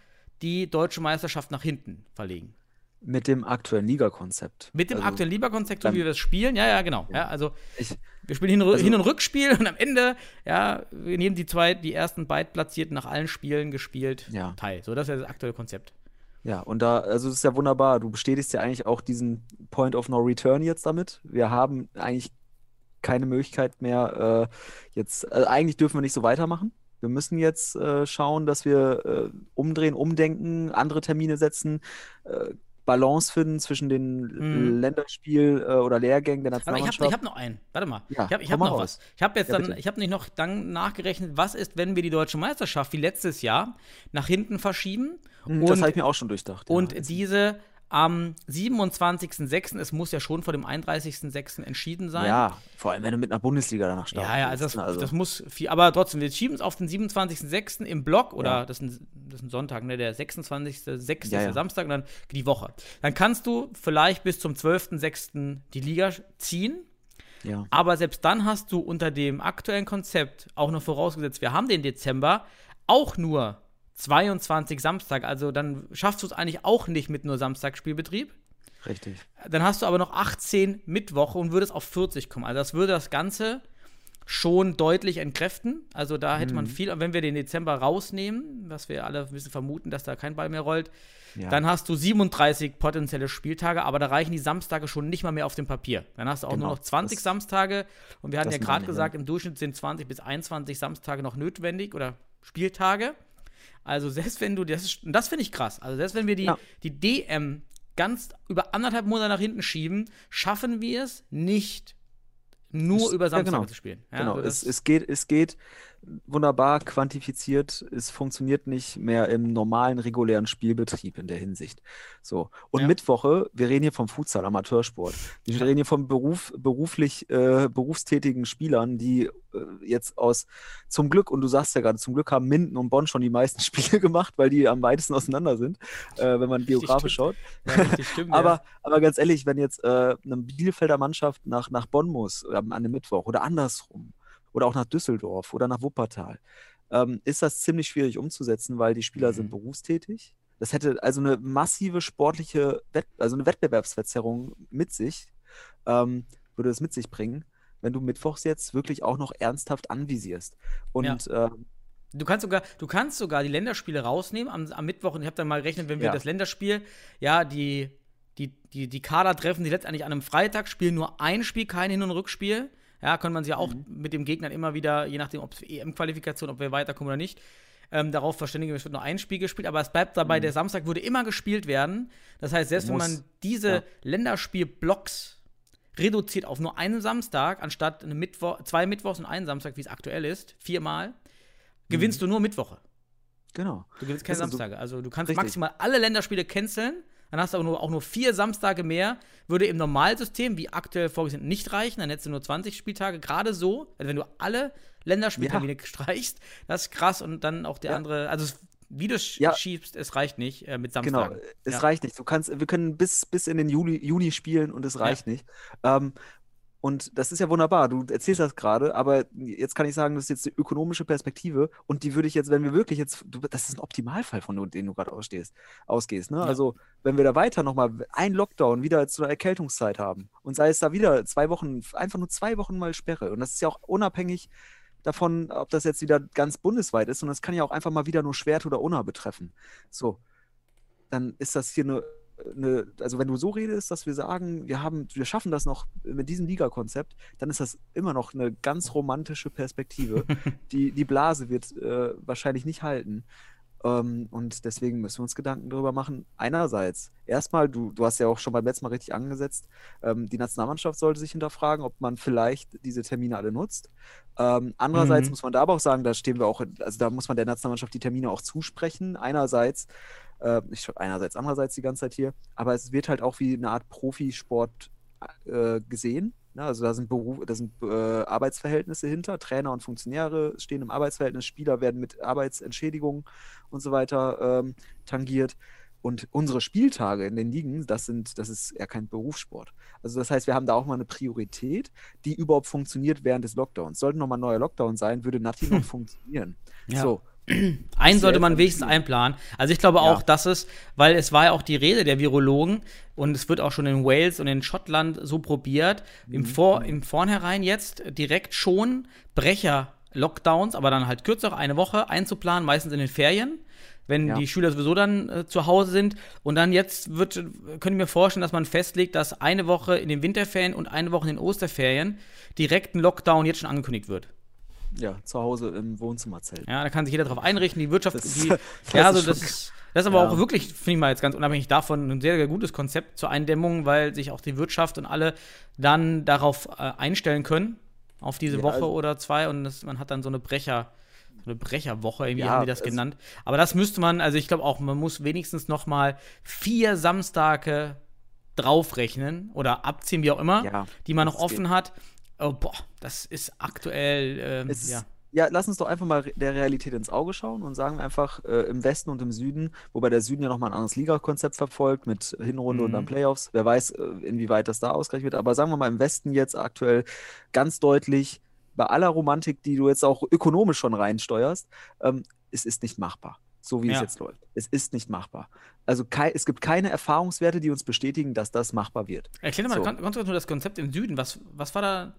die deutsche Meisterschaft nach hinten verlegen. Mit dem aktuellen Ligakonzept. Mit dem Also, aktuellen Lieberkonzept, so wie wir es spielen, ja, ja, genau. Ja, also Ich, wir spielen Hin- und, Also- Hin und Rückspiel und am Ende, ja, wir nehmen die zwei, die ersten Beidplatzierten nach allen Spielen gespielt Ja. teil. So, das ist ja das aktuelle Konzept. ja, und da, also es ist ja wunderbar. Du bestätigst ja eigentlich auch diesen Point of No Return jetzt damit. Wir haben eigentlich keine Möglichkeit mehr, äh, jetzt, also eigentlich dürfen wir nicht so weitermachen. Wir müssen jetzt äh, schauen, dass wir äh, umdrehen, umdenken, andere Termine setzen, äh, Balance finden zwischen den Mhm. Länderspiel- äh, oder Lehrgängen der Aber ich habe Nationalmannschaft. hab noch einen. Warte mal. Ja, ich habe hab noch raus. was. Ich habe jetzt Ja, dann, bitte. ich habe nicht noch dann nachgerechnet, was ist, wenn wir die deutsche Meisterschaft wie letztes Jahr nach hinten verschieben Hm, und, das habe ich mir auch schon durchdacht. und ja. diese am 27.06., es muss ja schon vor dem 31.06. entschieden sein. ja, vor allem wenn du mit einer Bundesliga danach startest. Ja, ja, also das, also, das muss viel, aber trotzdem, wir schieben es auf den 27.06. im Block oder Ja. das, ist ein, das ist ein Sonntag, ne, der 26.06. Ja, ist der Samstag und dann die Woche. Dann kannst du vielleicht bis zum 12.06. die Liga ziehen, ja. aber selbst dann hast du unter dem aktuellen Konzept, auch noch vorausgesetzt, wir haben den Dezember, auch nur 22 Samstag. Also dann schaffst du es eigentlich auch nicht mit nur Samstagspielbetrieb. Richtig. Dann hast du aber noch 18 Mittwoche und würdest auf 40 kommen. Also das würde das Ganze schon deutlich entkräften. Also da hätte Mhm. man viel, wenn wir den Dezember rausnehmen, was wir alle ein bisschen vermuten, dass da kein Ball mehr rollt, Ja. dann hast du 37 potenzielle Spieltage, aber da reichen die Samstage schon nicht mal mehr auf dem Papier. Dann hast du auch Genau, nur noch 20 das- Samstage und wir hatten ja gerade ich, ja. gesagt, im Durchschnitt sind 20 bis 21 Samstage noch notwendig oder Spieltage. Also selbst wenn du, das, ist- das finde ich krass, also selbst wenn wir die, Ja. die DM ganz über anderthalb Monate nach hinten schieben, schaffen wir es nicht, nur über ja, Samstage genau. zu spielen. Ja, Genau, also es, es, geht, es geht wunderbar quantifiziert. Es funktioniert nicht mehr im normalen, regulären Spielbetrieb in der Hinsicht. So. Und Ja. Mittwoche, wir reden hier vom Futsal, Amateursport. Wir reden hier von Beruf, beruflich, äh, berufstätigen Spielern, die äh, jetzt aus, zum Glück, und du sagst ja gerade, zum Glück haben Minden und Bonn schon die meisten *laughs* Spiele gemacht, weil die am weitesten auseinander sind, äh, wenn man geografisch schaut. ja, richtig stimmt, Aber, ja. aber ganz ehrlich, wenn jetzt äh, eine Bielefelder Mannschaft nach, nach Bonn muss ähm, an einem Mittwoch oder andersrum oder auch nach Düsseldorf oder nach Wuppertal, ähm, ist das ziemlich schwierig umzusetzen, weil die Spieler sind Mhm. berufstätig. Das hätte also eine massive sportliche, Wett also eine Wettbewerbsverzerrung mit sich, ähm, würde es mit sich bringen, wenn du mittwochs jetzt wirklich auch noch ernsthaft anvisierst. Und ähm, Du kannst sogar, du kannst sogar die Länderspiele rausnehmen am, am Mittwoch. Und ich habe dann mal gerechnet, wenn wir Ja. das Länderspiel, ja, die, die, die, die Kader treffen, die letztendlich an einem Freitag spielen nur ein Spiel, kein Hin- und Rückspiel. Ja, kann man sich ja auch Mhm. mit dem Gegner immer wieder, je nachdem, ob es EM-Qualifikation, ob wir weiterkommen oder nicht, ähm, darauf verständigen, es wird nur ein Spiel gespielt, aber es bleibt dabei, der Samstag würde immer gespielt werden. Das heißt, selbst wenn Mhm. Muss. man diese Ja. Länderspiel-Blocks reduziert auf nur einen Samstag, anstatt eine Mittwoch, zwei Mittwochs und einen Samstag, wie es aktuell ist, viermal, gewinnst du nur Mittwoche. genau. Du gewinnst keine ist so- Samstage. Also du kannst Richtig. maximal alle Länderspiele canceln, dann hast du aber nur, auch nur vier Samstage mehr. Würde im Normalsystem, wie aktuell vorgesehen, nicht reichen. Dann hättest du nur 20 Spieltage. Gerade so, also wenn du alle Länderspieltermine *laughs* streichst, das ist krass. Und dann auch der Ja. andere, also es- wie du es Ja. schiebst, es reicht nicht äh, mit Genau, Samstagen. es Ja. reicht nicht. Du kannst, wir können bis, bis in den Juli, Juni spielen und es reicht nicht. Ähm, und das ist ja wunderbar. Du erzählst das gerade, aber jetzt kann ich sagen, das ist jetzt die ökonomische Perspektive und die würde ich jetzt, wenn wir wirklich jetzt, du, das ist ein Optimalfall, von dem den du gerade ausstehst, ausgehst. Ne? Ja. Also, wenn wir da weiter nochmal ein Lockdown wieder zu einer Erkältungszeit haben und sei es da wieder zwei Wochen, einfach nur zwei Wochen mal Sperre. Und das ist ja auch unabhängig davon, ob das jetzt wieder ganz bundesweit ist, und das kann ja auch einfach mal wieder nur Schwert oder Unna betreffen. So, dann ist das hier eine, eine, also wenn du so redest, dass wir sagen, wir haben, wir schaffen das noch mit diesem Liga-Konzept, dann ist das immer noch eine ganz romantische Perspektive. *laughs* die, die Blase wird äh, wahrscheinlich nicht halten. Ähm, und deswegen müssen wir uns Gedanken darüber machen. Einerseits, erstmal, du, du hast ja auch schon beim letzten Mal richtig angesetzt, ähm, die Nationalmannschaft sollte sich hinterfragen, ob man vielleicht diese Termine alle nutzt. Ähm, andererseits Mhm. muss man da aber auch sagen, da stehen wir auch, also da muss man der Nationalmannschaft die Termine auch zusprechen. Einerseits, äh, ich einerseits, andererseits die ganze Zeit hier, aber es wird halt auch wie eine Art Profisport äh, gesehen. Ne? Also da sind, Beruf, da sind äh, Arbeitsverhältnisse hinter, Trainer und Funktionäre stehen im Arbeitsverhältnis, Spieler werden mit Arbeitsentschädigungen und so weiter ähm, tangiert. Und unsere Spieltage in den Ligen, das sind, das ist ja kein Berufssport. Also das heißt, wir haben da auch mal eine Priorität, die überhaupt funktioniert während des Lockdowns. Sollte nochmal ein neuer Lockdown sein, würde Nati noch *laughs* funktionieren. Ja. So, Einen sollte man wenigstens einplanen. Also ich glaube Ja. auch, dass es, weil es war ja auch die Rede der Virologen und es wird auch schon in Wales und in Schottland so probiert, im, Mhm. Vor, im Vornherein jetzt direkt schon Brecher-Lockdowns, aber dann halt kürzer, eine Woche einzuplanen, meistens in den Ferien. wenn Ja. die Schüler sowieso dann äh, zu Hause sind. Und dann jetzt wird, könnte ich mir vorstellen, dass man festlegt, dass eine Woche in den Winterferien und eine Woche in den Osterferien direkt ein Lockdown jetzt schon angekündigt wird. Ja, zu Hause im Wohnzimmerzelt. Ja, da kann sich jeder drauf einrichten. Die Wirtschaft, Das- die, *laughs* das ja, also ist das ist, das ist aber Ja. auch wirklich, finde ich mal jetzt ganz unabhängig davon, ein sehr, sehr gutes Konzept zur Eindämmung, weil sich auch die Wirtschaft und alle dann darauf äh, einstellen können, auf diese Ja, Woche also- oder zwei und das, man hat dann so eine Brecher, so eine Brecherwoche, irgendwie Ja, haben die das genannt. Aber das müsste man, also ich glaube auch, man muss wenigstens noch mal vier Samstage draufrechnen oder abziehen, wie auch immer, Ja, die man noch das geht. offen hat. Oh, boah, das ist aktuell, ähm, Es ja. ja. lass uns doch einfach mal der Realität ins Auge schauen und sagen einfach äh, im Westen und im Süden, wobei der Süden ja nochmal ein anderes Ligakonzept verfolgt mit Hinrunde und dann Mhm. Playoffs. Wer weiß, äh, inwieweit das da ausgerechnet wird. Aber sagen wir mal im Westen jetzt aktuell ganz deutlich, bei aller Romantik, die du jetzt auch ökonomisch schon reinsteuerst, ähm, es ist nicht machbar. So wie es Ja. jetzt läuft. Es ist nicht machbar. Also es gibt keine Erfahrungswerte, die uns bestätigen, dass das machbar wird. Erklär mal So. ganz, ganz kurz nur das Konzept im Süden. Was, was war da?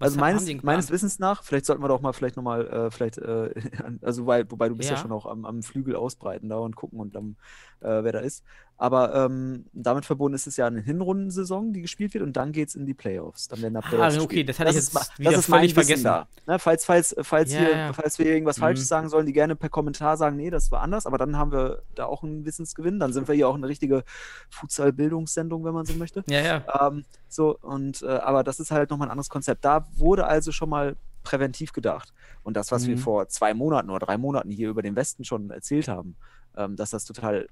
Was Also meines, meines Wissens nach, vielleicht sollten wir doch mal vielleicht nochmal, äh, vielleicht, äh, *laughs* also weil, wobei du bist ja, Ja. schon auch am, am Flügel ausbreiten da und gucken und am, äh, wer da ist. Aber ähm, damit verbunden ist es ja eine Hinrundensaison, die gespielt wird und dann geht es in die Playoffs. Dann werden da Ah, Playoffs okay, gespielt. das hatte ich ist jetzt ma- wieder das ist völlig vergessen. Da. Ne, falls, falls, falls, Ja, hier, ja. falls wir irgendwas Mhm. Falsches sagen sollen, die gerne per Kommentar sagen, nee, das war anders, aber dann haben wir da auch einen Wissensgewinn. Dann sind wir hier auch eine richtige Futsal-Bildungssendung, wenn man so möchte. Ja, ja. Ähm, so, und äh, aber das ist halt nochmal ein anderes Konzept. Da wurde also schon mal präventiv gedacht. Und das, was wir Mhm. vor zwei Monaten oder drei Monaten hier über den Westen schon erzählt haben, ähm, dass das total,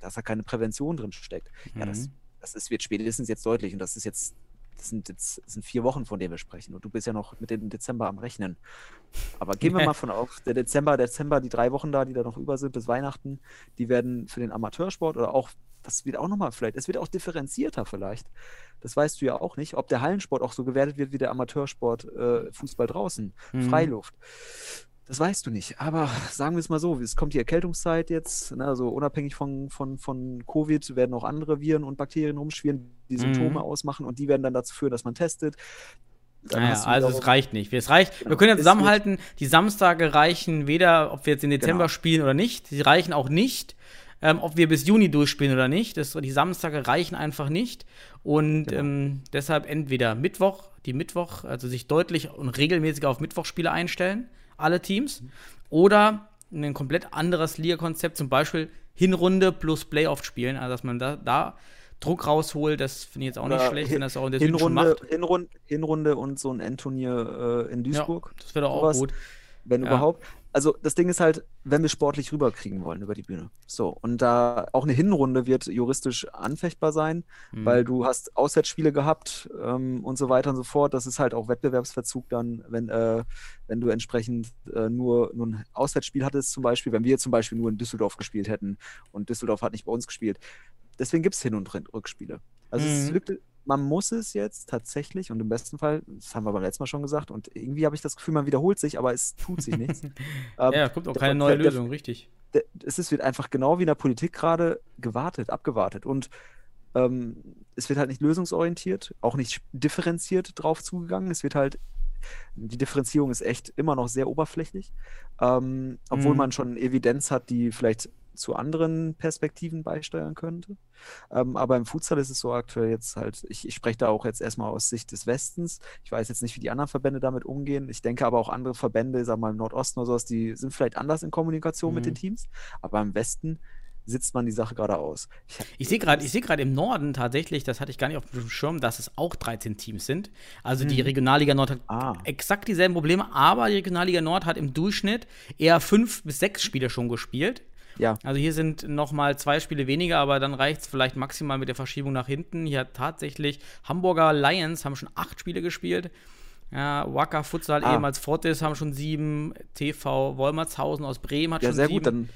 dass da keine Prävention drin steckt. Ja, das, Mhm. das ist, wird spätestens jetzt deutlich. Und das ist jetzt, das sind jetzt das sind vier Wochen, von denen wir sprechen. Und du bist ja noch mit dem Dezember am Rechnen. Aber gehen wir mal von auf, der Dezember, Dezember, die drei Wochen da, die da noch über sind bis Weihnachten, die werden für den Amateursport oder auch, das wird auch nochmal vielleicht, es wird auch differenzierter vielleicht. Das weißt du ja auch nicht, ob der Hallensport auch so gewertet wird wie der Amateursport äh, Fußball draußen, Mhm. Freiluft. Das weißt du nicht. Aber sagen wir es mal so, es kommt die Erkältungszeit jetzt, ne, also unabhängig von, von, von Covid werden auch andere Viren und Bakterien rumschwirren, die Symptome Mhm. ausmachen und die werden dann dazu führen, dass man testet. Naja, also es reicht nicht. Es reicht. Genau. Wir können Es zusammenhalten, die Samstage reichen weder, ob wir jetzt im Dezember Genau. spielen oder nicht. Sie reichen auch nicht, ähm, ob wir bis Juni durchspielen oder nicht. Das, die Samstage reichen einfach nicht. Und Genau. ähm, deshalb entweder Mittwoch, die Mittwoch, also sich deutlich und regelmäßig auf Mittwochspiele einstellen, alle Teams, oder ein komplett anderes Liga-Konzept, zum Beispiel Hinrunde plus Playoff spielen, also dass man da, da Druck rausholt, das finde ich jetzt auch nicht Oder schlecht, wenn das auch in der Hinrunde, macht. Hinrunde, Hinrunde und so ein Endturnier äh, in Ja, Duisburg. das wäre doch auch gut. wenn Ja. überhaupt. Also das Ding ist halt, wenn wir sportlich rüberkriegen wollen über die Bühne. So, und da auch eine Hinrunde wird juristisch anfechtbar sein, Mhm. weil du hast Auswärtsspiele gehabt ähm, und so weiter und so fort. Das ist halt auch Wettbewerbsverzug dann, wenn, äh, wenn du entsprechend äh, nur, nur ein Auswärtsspiel hattest, zum Beispiel, wenn wir zum Beispiel nur in Düsseldorf gespielt hätten und Düsseldorf hat nicht bei uns gespielt. Deswegen gibt es Hin- und Rückspiele. Also es ist Mhm. wirklich, man muss es jetzt tatsächlich und im besten Fall, das haben wir beim letzten Mal schon gesagt, und irgendwie habe ich das Gefühl, man wiederholt sich, aber es tut sich nichts. *laughs* Ähm, Ja, kommt auch der- keine neue der- Lösung, richtig. der- es ist, wird einfach genau wie in der Politik gerade gewartet, abgewartet. Und ähm, es wird halt nicht lösungsorientiert, auch nicht differenziert drauf zugegangen. Es wird halt, die Differenzierung ist echt immer noch sehr oberflächlich, ähm, obwohl Mhm. man schon Evidenz hat, die vielleicht zu anderen Perspektiven beisteuern könnte. Ähm, aber im Futsal ist es so aktuell jetzt halt, ich, ich spreche da auch jetzt erstmal aus Sicht des Westens. Ich weiß jetzt nicht, wie die anderen Verbände damit umgehen. Ich denke aber auch andere Verbände, sag mal im Nordosten oder sowas, die sind vielleicht anders in Kommunikation mit Mhm. den Teams. Aber im Westen sitzt man die Sache gerade aus. Ich sehe gerade, ich sehe gerade im Norden tatsächlich, das hatte ich gar nicht auf dem Schirm, dass es auch 13 Teams sind. Also die Regionalliga Nord hat Ah. exakt dieselben Probleme, aber die Regionalliga Nord hat im Durchschnitt eher fünf bis sechs Spiele schon gespielt. Ja, Also hier sind noch mal zwei Spiele weniger, aber dann reicht es vielleicht maximal mit der Verschiebung nach hinten. Hier hat tatsächlich Hamburger Lions haben schon acht Spiele gespielt. Ja, Wacker Futsal, Ah. ehemals Fortis, haben schon sieben. TV Wolmertshausen aus Bremen hat ja, schon sehr sieben. gut. Dann,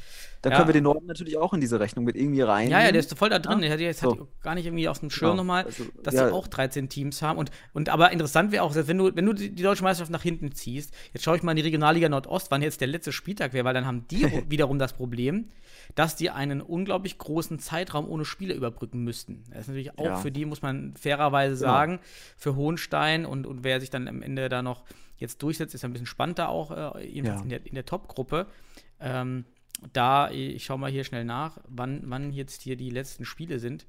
dann Ja. können wir den Norden natürlich auch in diese Rechnung mit irgendwie rein. Ja, ja, der ist voll da drin. Ja? Jetzt So. hatte ich gar nicht irgendwie auf dem Schirm Genau. nochmal, Also, dass ja. sie auch 13 Teams haben. Und, und aber interessant wäre auch, wenn du, wenn du die, die deutsche Meisterschaft nach hinten ziehst, jetzt schaue ich mal in die Regionalliga Nordost, wann jetzt der letzte Spieltag wäre, weil dann haben die *laughs* wiederum das Problem, dass die einen unglaublich großen Zeitraum ohne Spiele überbrücken müssten. Das ist natürlich auch Ja. für die, muss man fairerweise Genau. sagen, für Hohenstein und, und wer sich dann am Ende da noch jetzt durchsetzt, ist ein bisschen spannender auch, äh, jedenfalls Ja. in der, in der Top-Gruppe. Ähm, da, ich schaue mal hier schnell nach, wann, wann jetzt hier die letzten Spiele sind.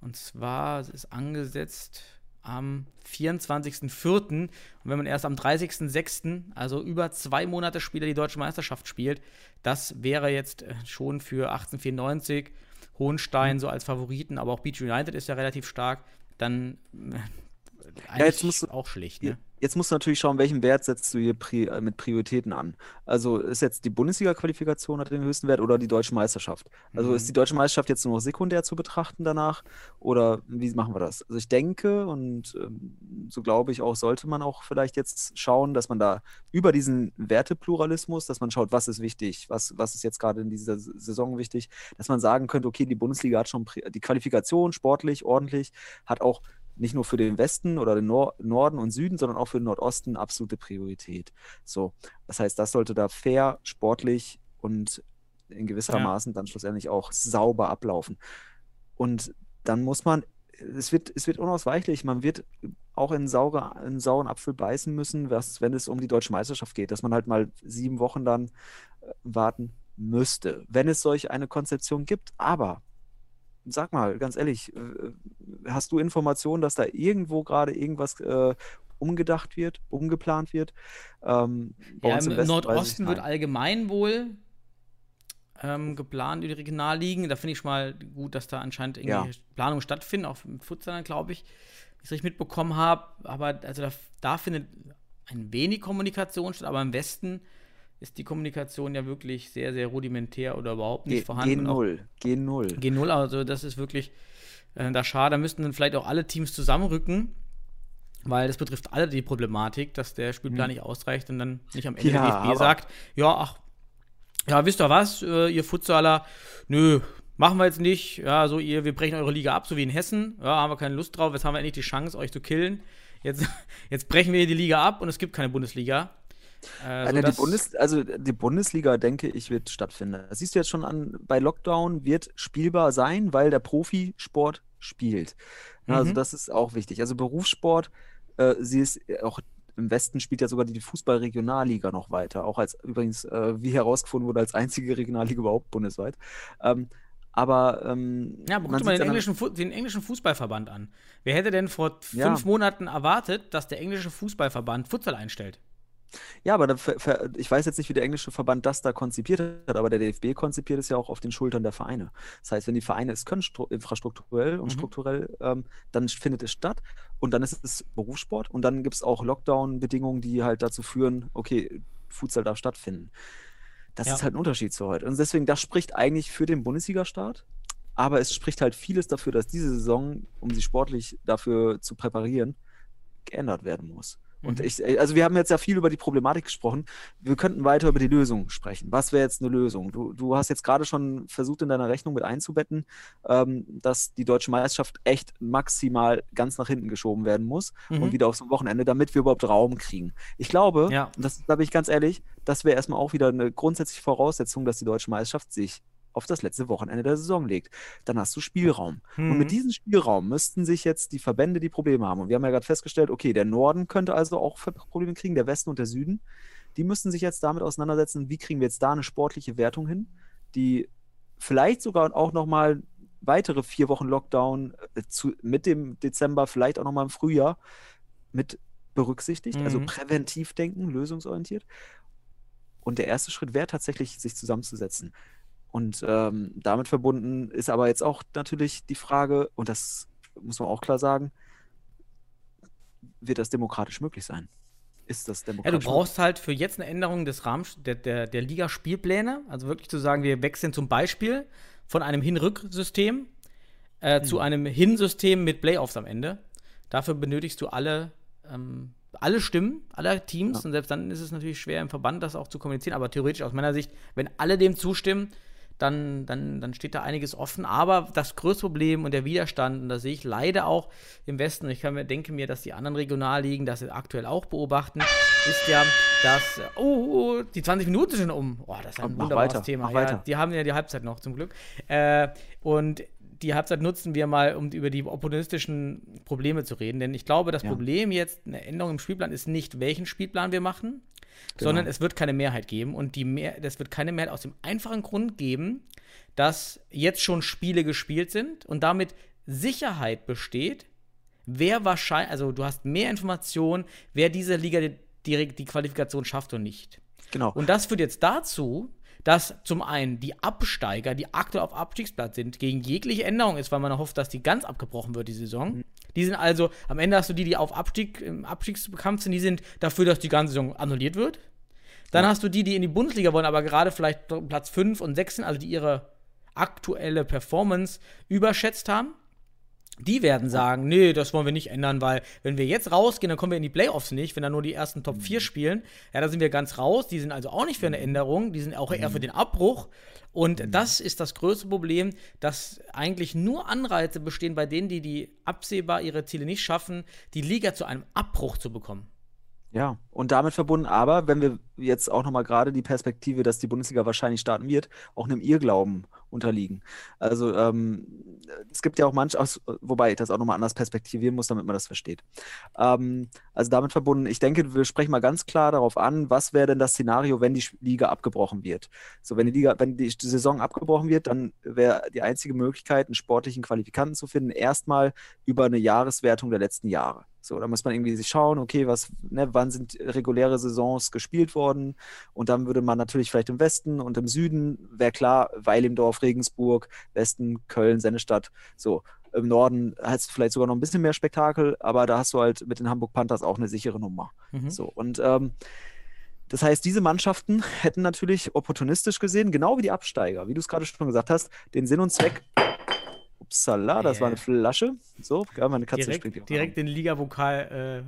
Und zwar ist angesetzt am 24.04. Und wenn man erst am 30.06., also über zwei Monate später, die deutsche Meisterschaft spielt, das wäre jetzt äh, schon für 1894 Hohenstein so als Favoriten, aber auch Beach United ist ja relativ stark, dann äh, eigentlich Ja, jetzt musst du- auch schlecht, ne? Jetzt musst du natürlich schauen, welchen Wert setzt du hier pri äh, mit Prioritäten an. Also ist jetzt die Bundesliga-Qualifikation hat den höchsten Wert oder die deutsche Meisterschaft? Also ist die deutsche Meisterschaft jetzt nur noch sekundär zu betrachten danach oder wie machen wir das? Also ich denke und ähm, so glaube ich auch, sollte man auch vielleicht jetzt schauen, dass man da über diesen Wertepluralismus, dass man schaut, was ist wichtig, was, was ist jetzt gerade in dieser Saison wichtig, dass man sagen könnte, okay, die Bundesliga hat schon die Qualifikation sportlich, ordentlich, hat auch nicht nur für den Westen oder den Nor Norden und Süden, sondern auch für den Nordosten absolute Priorität. So, das heißt, das sollte da fair, sportlich und in gewissermaßen dann schlussendlich auch sauber ablaufen. Und dann muss man, es wird, es wird unausweichlich, man wird auch in, saure, in sauren Apfel beißen müssen, was, wenn es um die deutsche Meisterschaft geht, dass man halt mal sieben Wochen dann äh, warten müsste, wenn es solch eine Konzeption gibt. Aber sag mal, ganz ehrlich, äh, hast du Informationen, dass da irgendwo gerade irgendwas äh, umgedacht wird, umgeplant wird? Ähm, Ja, im, im Westen Nordosten wird allgemein wohl ähm, geplant über die Regionalligen. Da finde ich schon mal gut, dass da anscheinend irgendwie Ja. Planungen stattfinden, auch im Futsal, glaube ich, wie ich es richtig mitbekommen habe. Aber also da, da findet ein wenig Kommunikation statt, aber im Westen ist die Kommunikation ja wirklich sehr, sehr rudimentär oder überhaupt nicht G- vorhanden. Auch G0, G0. G0, also das ist wirklich äh, da schade. Da müssten dann vielleicht auch alle Teams zusammenrücken, weil das betrifft alle die Problematik, dass der Spielplan nicht ausreicht und dann nicht am Ende Hm. Ja, der DFB sagt, ja, ach, ja, wisst ihr was, äh, ihr Futsaler, nö, machen wir jetzt nicht, ja, so ihr, wir brechen eure Liga ab, so wie in Hessen, ja, haben wir keine Lust drauf, jetzt haben wir endlich die Chance, euch zu killen. Jetzt, *laughs* jetzt brechen wir die Liga ab und es gibt keine Bundesliga. Äh, Alter, die, Bundes, also die Bundesliga, denke ich, wird stattfinden. Das siehst du jetzt schon an, bei Lockdown wird spielbar sein, weil der Profisport spielt. Also Mhm. das ist auch wichtig. Also Berufssport, äh, sie ist auch im Westen spielt ja sogar die Fußball-Regionalliga noch weiter. Auch als übrigens, äh, wie herausgefunden wurde, als einzige Regionalliga überhaupt bundesweit. Ähm, aber ähm, Ja, guck mal den englischen, Fu- den englischen Fußballverband an. Wer hätte denn vor Ja. fünf Monaten erwartet, dass der englische Fußballverband Futsal einstellt? Ja, aber da, ver- ver- ich weiß jetzt nicht, wie der englische Verband das da konzipiert hat, aber der DFB konzipiert es ja auch auf den Schultern der Vereine. Das heißt, wenn die Vereine es können, stru- infrastrukturell und Mhm. strukturell, ähm, dann findet es statt und dann ist es Berufssport und dann gibt es auch Lockdown-Bedingungen, die halt dazu führen, okay, Futsal darf stattfinden. Das Ja. ist halt ein Unterschied zu heute. Und deswegen, das spricht eigentlich für den Bundesliga-Start, aber es spricht halt vieles dafür, dass diese Saison, um sie sportlich dafür zu präparieren, geändert werden muss. Und Mhm. ich, also wir haben jetzt ja viel über die Problematik gesprochen. Wir könnten weiter über die Lösung sprechen. Was wäre jetzt eine Lösung? Du, du hast jetzt gerade schon versucht, in deiner Rechnung mit einzubetten, ähm, dass die deutsche Meisterschaft echt maximal ganz nach hinten geschoben werden muss Mhm. und wieder aufs Wochenende, damit wir überhaupt Raum kriegen. Ich glaube, Ja. und das da bin ich ganz ehrlich, das wäre erstmal auch wieder eine grundsätzliche Voraussetzung, dass die deutsche Meisterschaft sich auf das letzte Wochenende der Saison legt. Dann hast du Spielraum. Und Mhm. mit diesem Spielraum müssten sich jetzt die Verbände, die Probleme haben, und wir haben ja gerade festgestellt, okay, der Norden könnte also auch Probleme kriegen, der Westen und der Süden, die müssten sich jetzt damit auseinandersetzen, wie kriegen wir jetzt da eine sportliche Wertung hin, die vielleicht sogar auch nochmal weitere vier Wochen Lockdown äh, zu, mit dem Dezember, vielleicht auch nochmal im Frühjahr mit berücksichtigt, also Mhm. präventiv denken, lösungsorientiert. Und der erste Schritt wäre tatsächlich, sich zusammenzusetzen. Und ähm, damit verbunden ist aber jetzt auch natürlich die Frage, und das muss man auch klar sagen, wird das demokratisch möglich sein? Ist das Ja, du demokratisch brauchst halt für jetzt eine Änderung des Rahmens der, der, der Liga-Spielpläne. Also wirklich zu sagen, wir wechseln zum Beispiel von einem Hin-Rück-System äh, Mhm. zu einem Hin-System mit Playoffs am Ende. Dafür benötigst du alle, ähm, alle Stimmen aller Teams. Ja. Und selbst dann ist es natürlich schwer im Verband, das auch zu kommunizieren. Aber theoretisch aus meiner Sicht, wenn alle dem zustimmen, dann, dann, dann steht da einiges offen. Aber das größte Problem und der Widerstand, und das sehe ich leider auch im Westen, und ich kann mir, denke mir, dass die anderen Regionalligen das aktuell auch beobachten, ist ja, dass, oh, oh, die 20 Minuten sind schon um. Oh, das ist ein Mach wunderbares weiter, Thema. Ja, die haben ja die Halbzeit noch, zum Glück. Äh, und die Halbzeit nutzen wir mal, um über die opportunistischen Probleme zu reden. Denn ich glaube, das Ja. Problem jetzt, eine Änderung im Spielplan, ist nicht, welchen Spielplan wir machen, sondern es wird keine Mehrheit geben. Und die Mehr das wird keine Mehrheit aus dem einfachen Grund geben, dass jetzt schon Spiele gespielt sind und damit Sicherheit besteht, wer wahrscheinlich, also du hast mehr Informationen, wer diese Liga die, die, Qualifikation schafft und nicht. Genau. Und das führt jetzt dazu, dass zum einen die Absteiger, die aktuell auf Abstiegsplatz sind, gegen jegliche Änderung ist, weil man hofft, dass die ganz abgebrochen wird, die Saison. Die sind also, am Ende hast du die, die auf Abstieg, im Abstiegskampf sind, die sind dafür, dass die ganze Saison annulliert wird. Dann hast du die, die in die Bundesliga wollen, aber gerade vielleicht Platz 5 und 6 sind, also die ihre aktuelle Performance überschätzt haben. Die werden sagen, nee, das wollen wir nicht ändern, weil wenn wir jetzt rausgehen, dann kommen wir in die Playoffs nicht, wenn dann nur die ersten Top 4 spielen. Ja, da sind wir ganz raus. Die sind also auch nicht für eine Änderung, die sind auch eher für den Abbruch. Und das ist das größte Problem, dass eigentlich nur Anreize bestehen bei denen, die, die absehbar ihre Ziele nicht schaffen, die Liga zu einem Abbruch zu bekommen. Ja, und damit verbunden, aber wenn wir jetzt auch nochmal gerade die Perspektive, dass die Bundesliga wahrscheinlich starten wird, auch einem Irrglauben unterliegen. Also ähm, es gibt ja auch manch, aus, wobei ich das auch nochmal anders perspektivieren muss, damit man das versteht. Ähm, also damit verbunden, ich denke, wir sprechen mal ganz klar darauf an, was wäre denn das Szenario, wenn die Liga abgebrochen wird. So, wenn die Liga, wenn die Saison abgebrochen wird, dann wäre die einzige Möglichkeit, einen sportlichen Qualifikanten zu finden, erstmal über eine Jahreswertung der letzten Jahre. So, da muss man irgendwie sich schauen, okay, was, ne, wann sind reguläre Saisons gespielt worden? Und dann würde man natürlich vielleicht im Westen und im Süden, wäre klar, Weilimdorf, Regensburg, Westen, Köln, Sennestadt, so. Im Norden hast du vielleicht sogar noch ein bisschen mehr Spektakel, aber da hast du halt mit den Hamburg Panthers auch eine sichere Nummer. Mhm. So, und ähm, das heißt, diese Mannschaften *laughs* hätten natürlich opportunistisch gesehen, genau wie die Absteiger, wie du es gerade schon gesagt hast, den Sinn und Zweck Upsala, das war eine Flasche. So, ja, meine Katze springt direkt, direkt den Ligavokal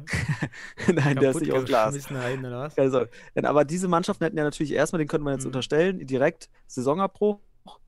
äh, *laughs* Nein, der ist nicht aus Glas. Rein? Also, aber diese Mannschaften hätten ja natürlich erstmal, den könnte man jetzt mhm. unterstellen, direkt Saisonabbruch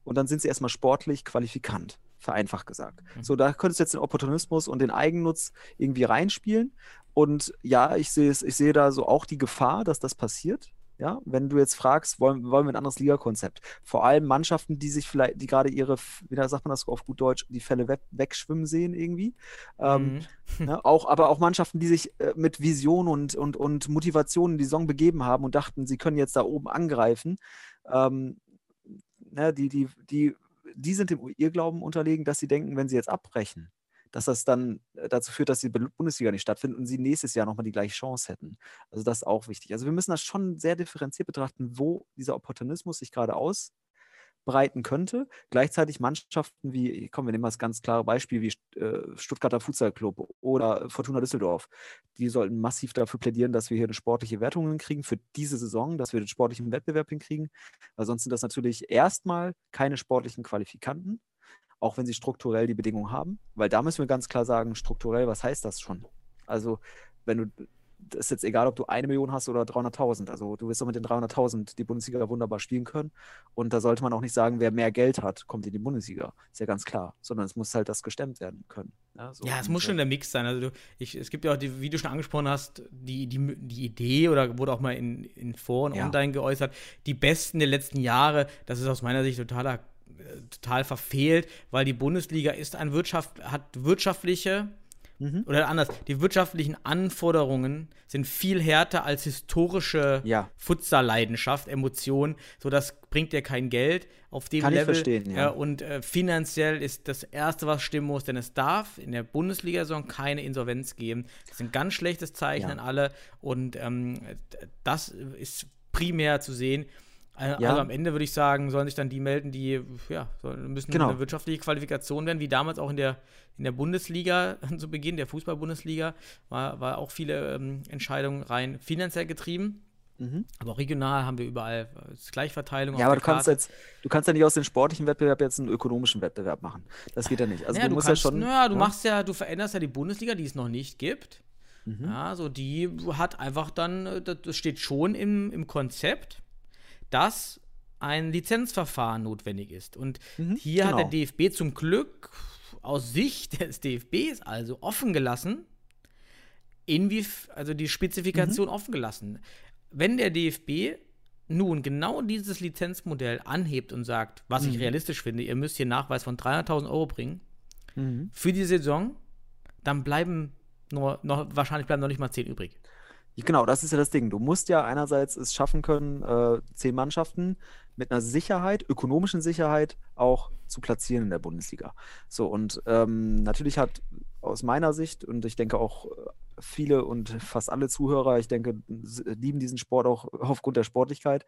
und dann sind sie erstmal sportlich qualifikant, vereinfacht gesagt. Mhm. So, da könntest du jetzt den Opportunismus und den Eigennutz irgendwie reinspielen. Und ja, ich sehe ich sehe da so auch die Gefahr, dass das passiert. Ja, wenn du jetzt fragst, wollen, wollen wir ein anderes Ligakonzept? Vor allem Mannschaften, die sich vielleicht, die gerade ihre, wie sagt man das auf gut Deutsch, die Fälle weg, wegschwimmen sehen irgendwie. Ähm, Mhm. *laughs* ne, auch, aber auch Mannschaften, die sich äh, mit Vision und, und, und Motivation in die Saison begeben haben und dachten, sie können jetzt da oben angreifen. Ähm, ne, die, die, die, die sind dem Irrglauben unterlegen, dass sie denken, wenn sie jetzt abbrechen, dass das dann äh, dazu führt, dass die Bundesliga nicht stattfindet und sie nächstes Jahr nochmal die gleiche Chance hätten. Also das ist auch wichtig. Also wir müssen das schon sehr differenziert betrachten, wo dieser Opportunismus sich gerade ausbreiten könnte. Gleichzeitig Mannschaften wie, komm, wir nehmen mal das ganz klare Beispiel wie äh, Stuttgarter Futsal oder Fortuna Düsseldorf. Die sollten massiv dafür plädieren, dass wir hier eine sportliche Wertung hinkriegen für diese Saison, dass wir den sportlichen Wettbewerb hinkriegen. Weil sonst sind das natürlich erstmal keine sportlichen Qualifikanten auch wenn sie strukturell die Bedingungen haben. Weil da müssen wir ganz klar sagen, strukturell, was heißt das schon? Also, wenn du, das ist jetzt egal, ob du eine Million hast oder 300.000. Also, du wirst doch mit den 300.000 die Bundesliga wunderbar spielen können. Und da sollte man auch nicht sagen, wer mehr Geld hat, kommt in die Bundesliga. Ist ja ganz klar. Sondern es muss halt das gestemmt werden können. Ja, so. Ja, es muss schon der Mix sein. Also du, ich, es gibt ja auch, die, wie du schon angesprochen hast, die, die, die Idee oder wurde auch mal in, in Foren Ja. online geäußert, die besten der letzten Jahre, das ist aus meiner Sicht totaler, total verfehlt, weil die Bundesliga ist ein Wirtschaft, hat wirtschaftliche Mhm. oder anders, die wirtschaftlichen Anforderungen sind viel härter als historische Ja. Futsal-Leidenschaft, Emotion. So, das bringt dir kein Geld auf dem Kann ich Level. verstehen, ja. Äh, und äh, finanziell ist das Erste, was stimmen muss, denn es darf in der Bundesliga-Saison keine Insolvenz geben. Das ist ein ganz schlechtes Zeichen Ja. an alle. Und ähm, das ist primär zu sehen. Äh, Ja. Also am Ende würde ich sagen, sollen sich dann die melden, die ja, müssen Genau. eine wirtschaftliche Qualifikation werden, wie damals auch in der, in der Bundesliga *laughs* zu Beginn, der Fußball-Bundesliga, war, war auch viele ähm, Entscheidungen rein finanziell getrieben. Mhm. Aber auch regional haben wir überall äh, Gleichverteilung. Ja, aber du kannst jetzt, du kannst ja nicht aus dem sportlichen Wettbewerb jetzt einen ökonomischen Wettbewerb machen. Das geht ja nicht. Also naja, du musst kannst, ja schon. Naja, du ne? machst ja, du veränderst ja die Bundesliga, die es noch nicht gibt. Mhm. Ja, so die hat einfach dann, äh, das das steht schon im, im Konzept, dass ein Lizenzverfahren notwendig ist. Und Mhm, hier hat der genau. DFB zum Glück aus Sicht *laughs* des DFBs also offen gelassen, inwief also die Spezifikation Mhm. offen gelassen. Wenn der DFB nun genau dieses Lizenzmodell anhebt und sagt, was ich Mhm. realistisch finde, ihr müsst hier Nachweis von 300.000 Euro bringen Mhm. für die Saison, dann bleiben nur noch, wahrscheinlich bleiben noch nicht mal 10 übrig. Genau, das ist ja das Ding. Du musst ja einerseits es schaffen können, äh, zehn Mannschaften mit einer Sicherheit, ökonomischen Sicherheit auch zu platzieren in der Bundesliga. So, und ähm, natürlich hat aus meiner Sicht und ich denke auch äh, viele und fast alle Zuhörer, ich denke, lieben diesen Sport auch *laughs* aufgrund der Sportlichkeit.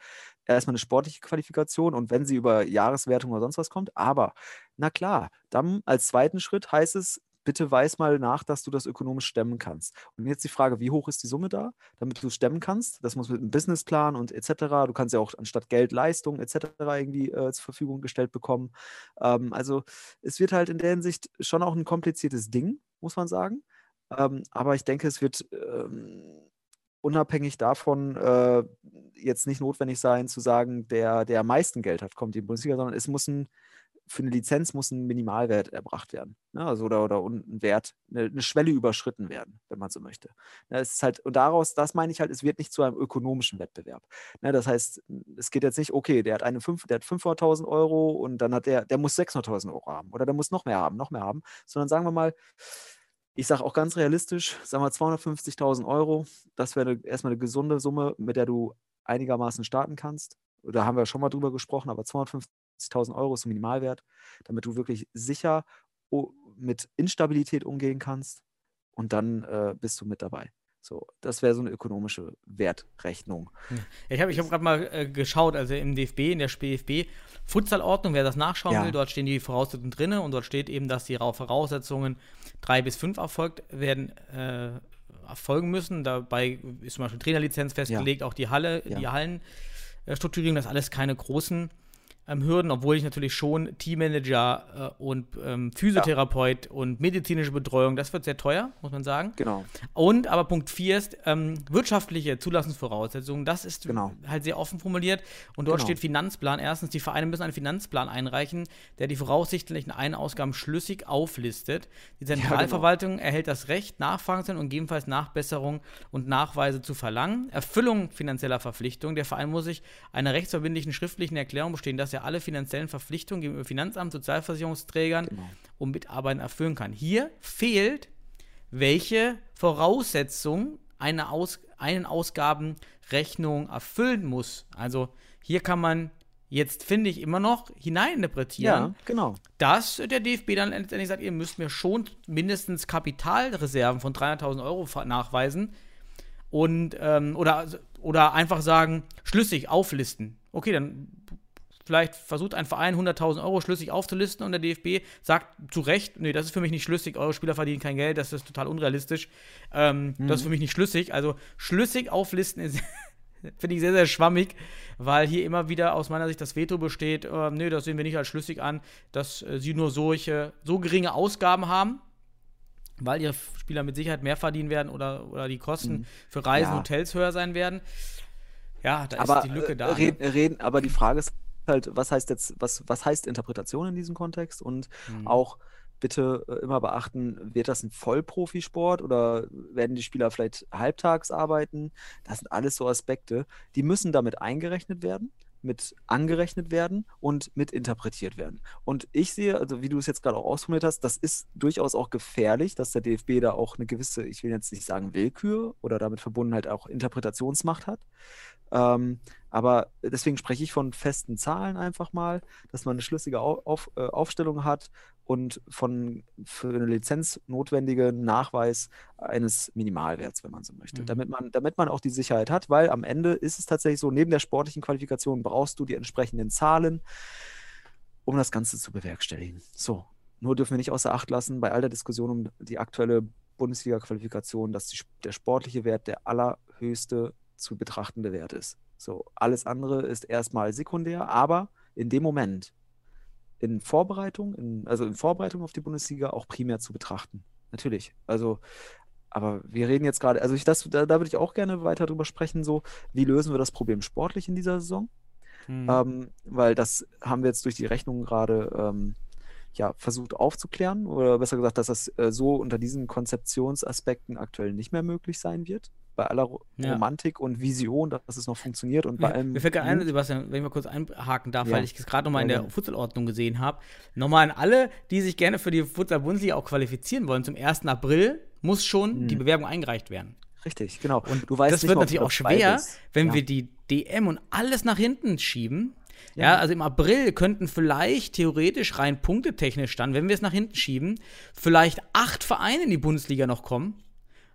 Erstmal eine sportliche Qualifikation und wenn sie über Jahreswertung oder sonst was kommt, aber na klar, dann als zweiten Schritt heißt es, bitte weiß mal nach, dass du das ökonomisch stemmen kannst. Und jetzt die Frage, wie hoch ist die Summe da, damit du stemmen kannst? Das muss mit einem Businessplan und etc. Du kannst ja auch anstatt Geld Leistung etc. irgendwie äh, zur Verfügung gestellt bekommen. Ähm, also es wird halt in der Hinsicht schon auch ein kompliziertes Ding, muss man sagen. Ähm, aber ich denke, es wird ähm, unabhängig davon äh, jetzt nicht notwendig sein, zu sagen, der, der am meisten Geld hat, kommt in die Bundesliga, sondern es muss ein für eine Lizenz muss ein Minimalwert erbracht werden. Ne? Also oder, oder ein Wert, eine, eine, Schwelle überschritten werden, wenn man so möchte. Ne? Es ist halt, und daraus, das meine ich halt, es wird nicht zu einem ökonomischen Wettbewerb. Ne? Das heißt, es geht jetzt nicht, okay, der hat eine 5, der hat 500.000 Euro und dann hat der, der muss 600.000 Euro haben oder der muss noch mehr haben, noch mehr haben, sondern sagen wir mal, ich sage auch ganz realistisch, sagen wir 250.000 Euro, das wäre erstmal eine gesunde Summe, mit der du einigermaßen starten kannst. Da haben wir schon mal drüber gesprochen, aber 250 50.000 Euro ist ein Minimalwert, damit du wirklich sicher mit Instabilität umgehen kannst und dann äh, bist du mit dabei. So, das wäre so eine ökonomische Wertrechnung. Ich habe ich hab gerade mal äh, geschaut, also im DFB, in der SPFB, Futsalordnung, wer das nachschauen ja. will, dort stehen die Voraussetzungen drin und dort steht eben, dass die Voraussetzungen drei bis fünf erfolgt werden, äh, erfolgen müssen. Dabei ist zum Beispiel Trainerlizenz festgelegt, ja. auch die Halle, ja. die Hallenstrukturierung, das alles keine großen ähm, Hürden, obwohl ich natürlich schon Teammanager äh, und ähm, Physiotherapeut ja. und medizinische Betreuung, das wird sehr teuer, muss man sagen. Genau. Und aber Punkt 4 ist ähm, wirtschaftliche Zulassungsvoraussetzungen. Das ist genau. halt sehr offen formuliert. Und dort genau. steht Finanzplan. Erstens, die Vereine müssen einen Finanzplan einreichen, der die voraussichtlichen Eiнаusgaben schlüssig auflistet. Die Zentralverwaltung ja, genau. erhält das Recht, Nachfragen zu und gegebenenfalls Nachbesserungen und Nachweise zu verlangen. Erfüllung finanzieller Verpflichtungen. Der Verein muss sich einer rechtsverbindlichen schriftlichen Erklärung bestehen, dass er alle finanziellen Verpflichtungen gegenüber Finanzamt, Sozialversicherungsträgern genau. und Mitarbeitern erfüllen kann. Hier fehlt, welche Voraussetzungen eine Aus einen Ausgabenrechnung erfüllen muss. Also hier kann man jetzt, finde ich, immer noch hineininterpretieren, ja, genau. dass der DFB dann letztendlich sagt, ihr müsst mir schon mindestens Kapitalreserven von 300.000 Euro nachweisen und ähm, oder, oder einfach sagen, schlüssig auflisten. Okay, dann vielleicht versucht ein Verein 100.000 Euro schlüssig aufzulisten und der DFB sagt zu Recht, nee, das ist für mich nicht schlüssig, eure Spieler verdienen kein Geld, das ist total unrealistisch, ähm, mhm. das ist für mich nicht schlüssig. Also schlüssig auflisten ist, *laughs* finde ich sehr, sehr schwammig, weil hier immer wieder aus meiner Sicht das Veto besteht, äh, nee, das sehen wir nicht als schlüssig an, dass äh, sie nur solche, so geringe Ausgaben haben, weil ihre Spieler mit Sicherheit mehr verdienen werden oder, oder die Kosten mhm. für Reisen, ja. Hotels höher sein werden. Ja, da aber, ist die Lücke da. Äh, reden, ne? reden, aber die Frage ist halt, was heißt jetzt, was, was heißt Interpretation in diesem Kontext und mhm. auch bitte äh, immer beachten, wird das ein Vollprofisport oder werden die Spieler vielleicht halbtags arbeiten? Das sind alles so Aspekte, die müssen damit eingerechnet werden mit angerechnet werden und mit interpretiert werden. Und ich sehe, also wie du es jetzt gerade auch ausformuliert hast, das ist durchaus auch gefährlich, dass der DFB da auch eine gewisse, ich will jetzt nicht sagen Willkür oder damit verbunden halt auch Interpretationsmacht hat. Ähm, aber deswegen spreche ich von festen Zahlen einfach mal, dass man eine schlüssige auf, äh, Aufstellung hat und von für eine Lizenz notwendigen Nachweis eines Minimalwerts, wenn man so möchte. Mhm. Damit, man, damit man auch die Sicherheit hat, weil am Ende ist es tatsächlich so, neben der sportlichen Qualifikation brauchst du die entsprechenden Zahlen, um das Ganze zu bewerkstelligen. So, nur dürfen wir nicht außer Acht lassen, bei all der Diskussion um die aktuelle Bundesliga-Qualifikation, dass die, der sportliche Wert der allerhöchste zu betrachtende Wert ist. So, alles andere ist erstmal sekundär, aber in dem Moment, in Vorbereitung, in, also in Vorbereitung auf die Bundesliga auch primär zu betrachten. Natürlich. Also, aber wir reden jetzt gerade, also ich das, da, da würde ich auch gerne weiter drüber sprechen, so, wie lösen wir das Problem sportlich in dieser Saison? Hm. Ähm, weil das haben wir jetzt durch die Rechnung gerade ähm, ja, versucht aufzuklären oder besser gesagt, dass das äh, so unter diesen Konzeptionsaspekten aktuell nicht mehr möglich sein wird. Bei aller ja. Romantik und Vision, dass es noch funktioniert und bei allem. Mir fällt gerade ein, Sebastian, wenn ich mal kurz einhaken darf, ja. weil ich es gerade nochmal in der Futsalordnung gesehen habe. Nochmal an alle, die sich gerne für die Futsal-Bundesliga auch qualifizieren wollen. Zum 1. April muss schon mhm. die Bewerbung eingereicht werden. Richtig, genau. Und du weißt das nicht wird mal, natürlich auch schwer, wenn wir die DM und alles nach hinten schieben. Ja. Ja. also im April könnten vielleicht theoretisch rein punktetechnisch dann, wenn wir es nach hinten schieben, vielleicht acht Vereine in die Bundesliga noch kommen.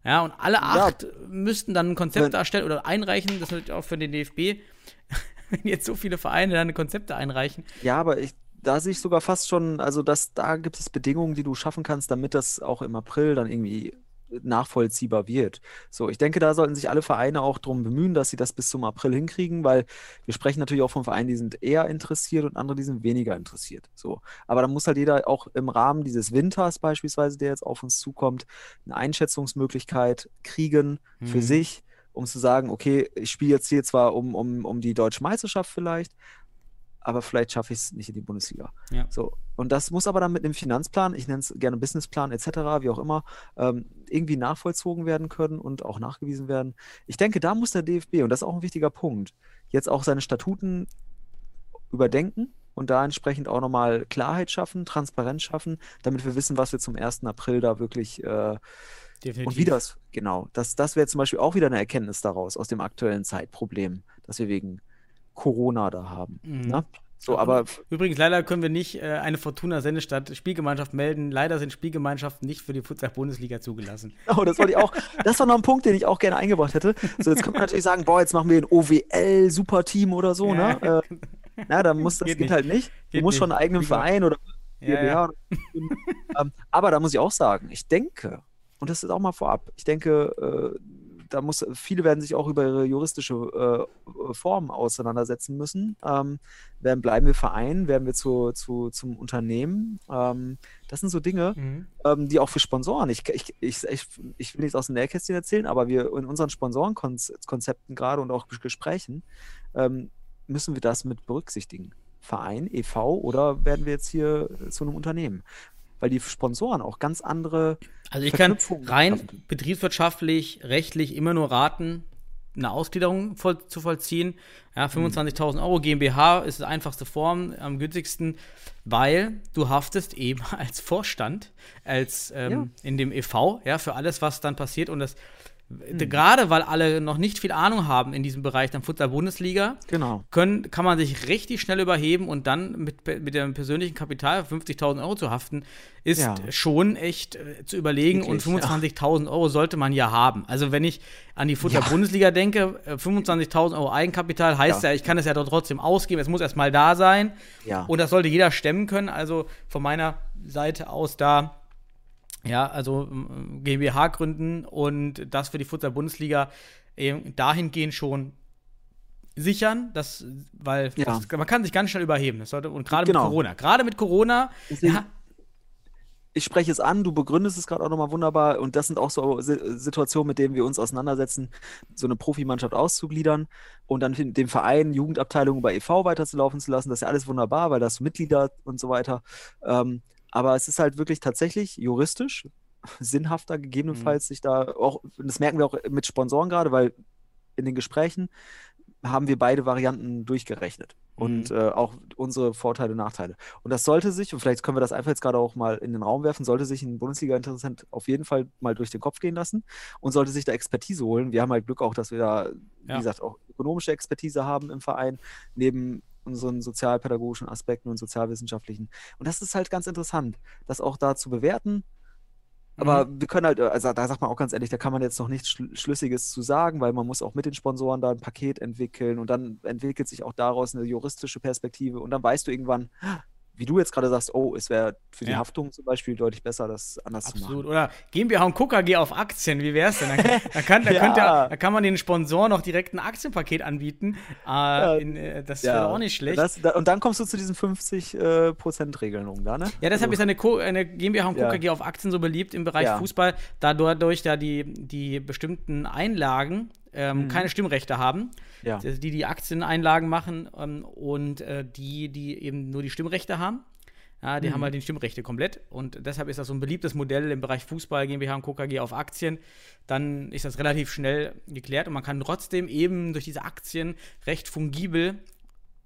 Ja, und alle acht müssten dann ein Konzept darstellen oder einreichen. Das natürlich auch für den DFB, *laughs* wenn jetzt so viele Vereine dann Konzepte einreichen. Ja, aber ich, da sehe ich sogar fast schon, also das, da gibt es Bedingungen, die du schaffen kannst, damit das auch im April dann irgendwie nachvollziehbar wird. So, ich denke, da sollten sich alle Vereine auch darum bemühen, dass sie das bis zum April hinkriegen, weil wir sprechen natürlich auch von Vereinen, die sind eher interessiert und andere, die sind weniger interessiert. So, aber da muss halt jeder auch im Rahmen dieses Winters beispielsweise, der jetzt auf uns zukommt, eine Einschätzungsmöglichkeit kriegen für Mhm. sich, um zu sagen, okay, ich spiele jetzt hier zwar um, um, um die deutsche Meisterschaft vielleicht, aber vielleicht schaffe ich es nicht in die Bundesliga. Ja. So. Und das muss aber dann mit einem Finanzplan, ich nenne es gerne Businessplan etc., wie auch immer, ähm, irgendwie nachvollzogen werden können und auch nachgewiesen werden. Ich denke, da muss der DFB, und das ist auch ein wichtiger Punkt, jetzt auch seine Statuten überdenken und da entsprechend auch nochmal Klarheit schaffen, Transparenz schaffen, damit wir wissen, was wir zum 1. April da wirklich äh, Definitiv. und wie das, genau, das, das wäre zum Beispiel auch wieder eine Erkenntnis daraus, aus dem aktuellen Zeitproblem, das wir wegen Corona da haben. Mhm. Ne? So, aber Übrigens, leider können wir nicht äh, eine Fortuna Sennestadt Spielgemeinschaft melden. Leider sind Spielgemeinschaften nicht für die Futsal-Bundesliga zugelassen. *laughs* Oh, das wollte ich auch. Das war noch ein Punkt, den ich auch gerne eingebracht hätte. So, jetzt könnte man natürlich sagen, boah, jetzt machen wir ein OWL-Superteam oder so, ne? Ja. Äh, na, dann muss das Geht geht, halt nicht. Geht du musst schon nicht. einen eigenen. Verein oder Ja, GmbH. ja. *laughs* ähm, aber da muss ich auch sagen, ich denke, und das ist auch mal vorab, ich denke, äh, da muss, viele werden sich auch über ihre juristische äh, Form auseinandersetzen müssen. Ähm, werden, bleiben wir Verein, werden wir zu, zu, zum Unternehmen? Ähm, das sind so Dinge, Mhm. ähm, die auch für Sponsoren, ich, ich, ich, ich, will nichts aus dem Nähkästchen erzählen, aber wir in unseren Sponsorenkonzepten gerade und auch Gesprächen ähm, müssen wir das mit berücksichtigen. Verein, e.V. oder werden wir jetzt hier zu einem Unternehmen? Weil die Sponsoren auch ganz andere Also ich kann rein schaffen. betriebswirtschaftlich, rechtlich immer nur raten, eine Ausgliederung voll, zu vollziehen. Ja, 25.000 Euro GmbH ist die einfachste Form, am günstigsten, weil du haftest eben *laughs* als Vorstand, als ähm, in dem e.V., ja, für alles, was dann passiert und das gerade weil alle noch nicht viel Ahnung haben in diesem Bereich der Futsal-Bundesliga, Genau. können, kann man sich richtig schnell überheben und dann mit, mit dem persönlichen Kapital 50.000 Euro zu haften, ist Ja. schon echt äh, zu überlegen Wirklich, und 25.000 Euro sollte man ja haben. Also wenn ich an die Futter-Bundesliga denke, äh, 25.000 Euro Eigenkapital heißt ja. Ja. ich kann es ja doch trotzdem ausgeben, es muss erstmal da sein Ja. und das sollte jeder stemmen können. Also von meiner Seite aus da ja, also ähm, GmbH gründen und das für die Futsal-Bundesliga eben dahingehend schon sichern, dass, weil Ja. das, man kann sich ganz schnell überheben. Das sollte, und gerade Genau. mit Corona. Gerade mit Corona, Deswegen- ja, ich spreche es an, du begründest es gerade auch nochmal wunderbar und das sind auch so Si- Situationen, mit denen wir uns auseinandersetzen, so eine Profimannschaft auszugliedern und dann den Verein, Jugendabteilung über e.V. weiterzulaufen zu lassen. Das ist ja alles wunderbar, weil da hast du Mitglieder und so weiter. Ähm, aber es ist halt wirklich tatsächlich juristisch *laughs* sinnhafter, gegebenenfalls sich da auch, und das merken wir auch mit Sponsoren gerade, weil in den Gesprächen haben wir beide Varianten durchgerechnet. Und äh, auch unsere Vorteile und Nachteile. Und das sollte sich, und vielleicht können wir das einfach jetzt gerade auch mal in den Raum werfen, sollte sich ein Bundesliga-Interessent auf jeden Fall mal durch den Kopf gehen lassen und sollte sich da Expertise holen. Wir haben halt Glück auch, dass wir da, wie Ja. gesagt, auch ökonomische Expertise haben im Verein, neben unseren sozialpädagogischen Aspekten und sozialwissenschaftlichen. Und das ist halt ganz interessant, das auch da zu bewerten. Aber wir können halt, also da sagt man auch ganz ehrlich, da kann man jetzt noch nichts Schl Schlüssiges zu sagen, weil man muss auch mit den Sponsoren da ein Paket entwickeln und dann entwickelt sich auch daraus eine juristische Perspektive und dann weißt du irgendwann, wie du jetzt gerade sagst, oh, es wäre für die Ja. Haftung zum Beispiel deutlich besser, das anders zu absolut. machen. Oder GmbH und Coca G auf Aktien, wie wär's denn? Da, da, kann, *laughs* da, Ja. ihr, da kann man den Sponsoren noch direkt ein Aktienpaket anbieten. Äh, in, äh, das wäre auch nicht schlecht. Das, da, und dann kommst du zu diesen 50%-Regelungen da, ne? Ja, deshalb Also- ist eine, Co eine GmbH und Ja. KG auf Aktien so beliebt im Bereich Ja. Fußball, da dadurch da die, die bestimmten Einlagen ähm, keine Stimmrechte haben. Mhm. Ja. Die die Aktieneinlagen machen ähm, und äh, die, die eben nur die Stimmrechte haben. Ja, Mhm. die haben halt die Stimmrechte komplett und deshalb ist das so ein beliebtes Modell im Bereich Fußball, GmbH und KG auf Aktien. Dann ist das relativ schnell geklärt und man kann trotzdem eben durch diese Aktien recht fungibel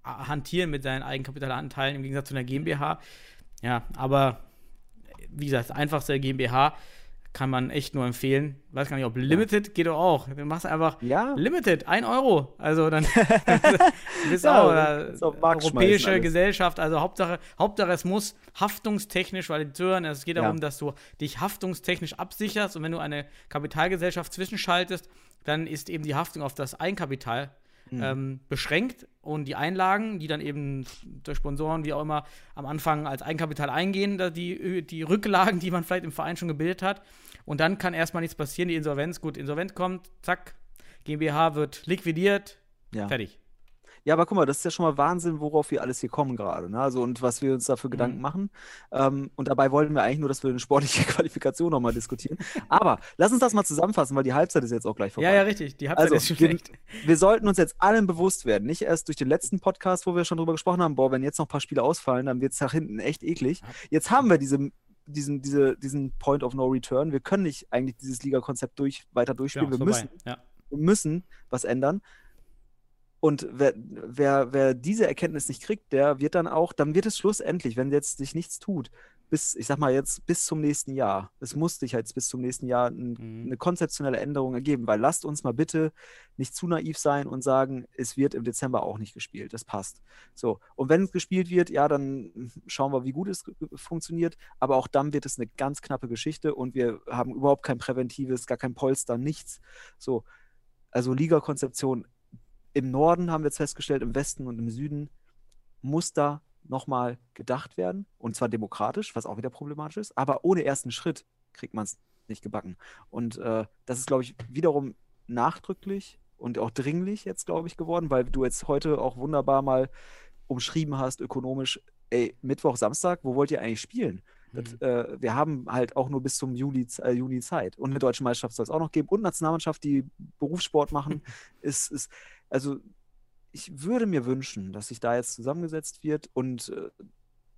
äh, hantieren mit seinen Eigenkapitalanteilen im Gegensatz zu einer GmbH. Ja, aber wie gesagt, das einfachste GmbH kann man echt nur empfehlen. Weiß gar nicht, ob Limited geht doch auch. Du machst einfach Ja. Limited, 1 Euro. Also dann *laughs* *laughs* bist Ja, auch europäische. Gesellschaft. Also Hauptsache, Hauptsache es muss haftungstechnisch validisieren. Es geht Ja. darum, dass du dich haftungstechnisch absicherst und wenn du eine Kapitalgesellschaft zwischenschaltest, dann ist eben die Haftung auf das Eigenkapital Mhm. ähm, beschränkt und die Einlagen, die dann eben durch Sponsoren, wie auch immer, am Anfang als Eigenkapital eingehen, da die, die Rücklagen, die man vielleicht im Verein schon gebildet hat. Und dann kann erstmal nichts passieren, die Insolvenz, gut, Insolvenz kommt, zack, GmbH wird liquidiert, Ja. fertig. Ja, aber guck mal, das ist ja schon mal Wahnsinn, worauf wir alles hier kommen gerade. Ne? Also, und was wir uns da für Mhm. Gedanken machen. Ähm, und dabei wollten wir eigentlich nur, dass wir eine sportliche *laughs* Qualifikation nochmal diskutieren. Aber lass uns das mal zusammenfassen, weil die Halbzeit ist jetzt auch gleich vorbei. Ja, ja, richtig. Die Halbzeit Also, ist schon wir, schlecht. wir sollten uns jetzt allen bewusst werden, nicht erst durch den letzten Podcast, wo wir schon drüber gesprochen haben, boah, wenn jetzt noch ein paar Spiele ausfallen, dann wird es nach hinten echt eklig. Jetzt haben wir diese, diesen, diese, diesen Point of No Return. Wir können nicht eigentlich dieses Liga-Konzept durch, weiter Ja, durchspielen. ist wir müssen Ja. wir müssen was ändern. Und wer, wer, wer diese Erkenntnis nicht kriegt, der wird dann auch, dann wird es schlussendlich, wenn jetzt sich nichts tut, bis, ich sag mal jetzt, bis zum nächsten Jahr. Es muss sich halt bis zum nächsten Jahr ein, Mhm. eine konzeptionelle Änderung ergeben, weil lasst uns mal bitte nicht zu naiv sein und sagen, es wird im Dezember auch nicht gespielt. Das passt. So. Und wenn es gespielt wird, ja, dann schauen wir, wie gut es funktioniert. Aber auch dann wird es eine ganz knappe Geschichte und wir haben überhaupt kein präventives, gar kein Polster, nichts. So. Also Liga-Konzeption im Norden haben wir jetzt festgestellt, im Westen und im Süden muss da nochmal gedacht werden. Und zwar demokratisch, was auch wieder problematisch ist. Aber ohne ersten Schritt kriegt man es nicht gebacken. Und äh, das ist, glaube ich, wiederum nachdrücklich und auch dringlich jetzt, glaube ich, geworden, weil du jetzt heute auch wunderbar mal umschrieben hast, ökonomisch, ey, Mittwoch, Samstag, wo wollt ihr eigentlich spielen? Das, äh, wir haben halt auch nur bis zum Juli, äh, Juni Zeit. Und eine deutsche Meisterschaft soll es auch noch geben. Und Nationalmannschaft, die Berufssport machen, *laughs* ist, ist, also ich würde mir wünschen, dass sich da jetzt zusammengesetzt wird und äh,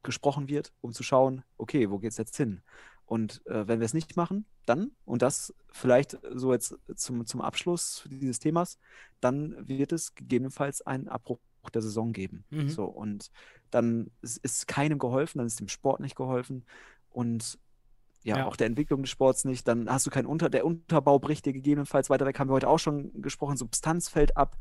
gesprochen wird, um zu schauen, okay, wo geht es jetzt hin? Und äh, wenn wir es nicht machen, dann, und das vielleicht so jetzt zum, zum Abschluss dieses Themas, dann wird es gegebenenfalls einen Abbruch der Saison geben. Mhm. So, und dann ist, ist keinem geholfen, dann ist dem Sport nicht geholfen und ja, Ja. auch der Entwicklung des Sports nicht. Dann hast du keinen Unter, der Unterbau bricht dir gegebenenfalls weiter weg, haben wir heute auch schon gesprochen, Substanz fällt ab.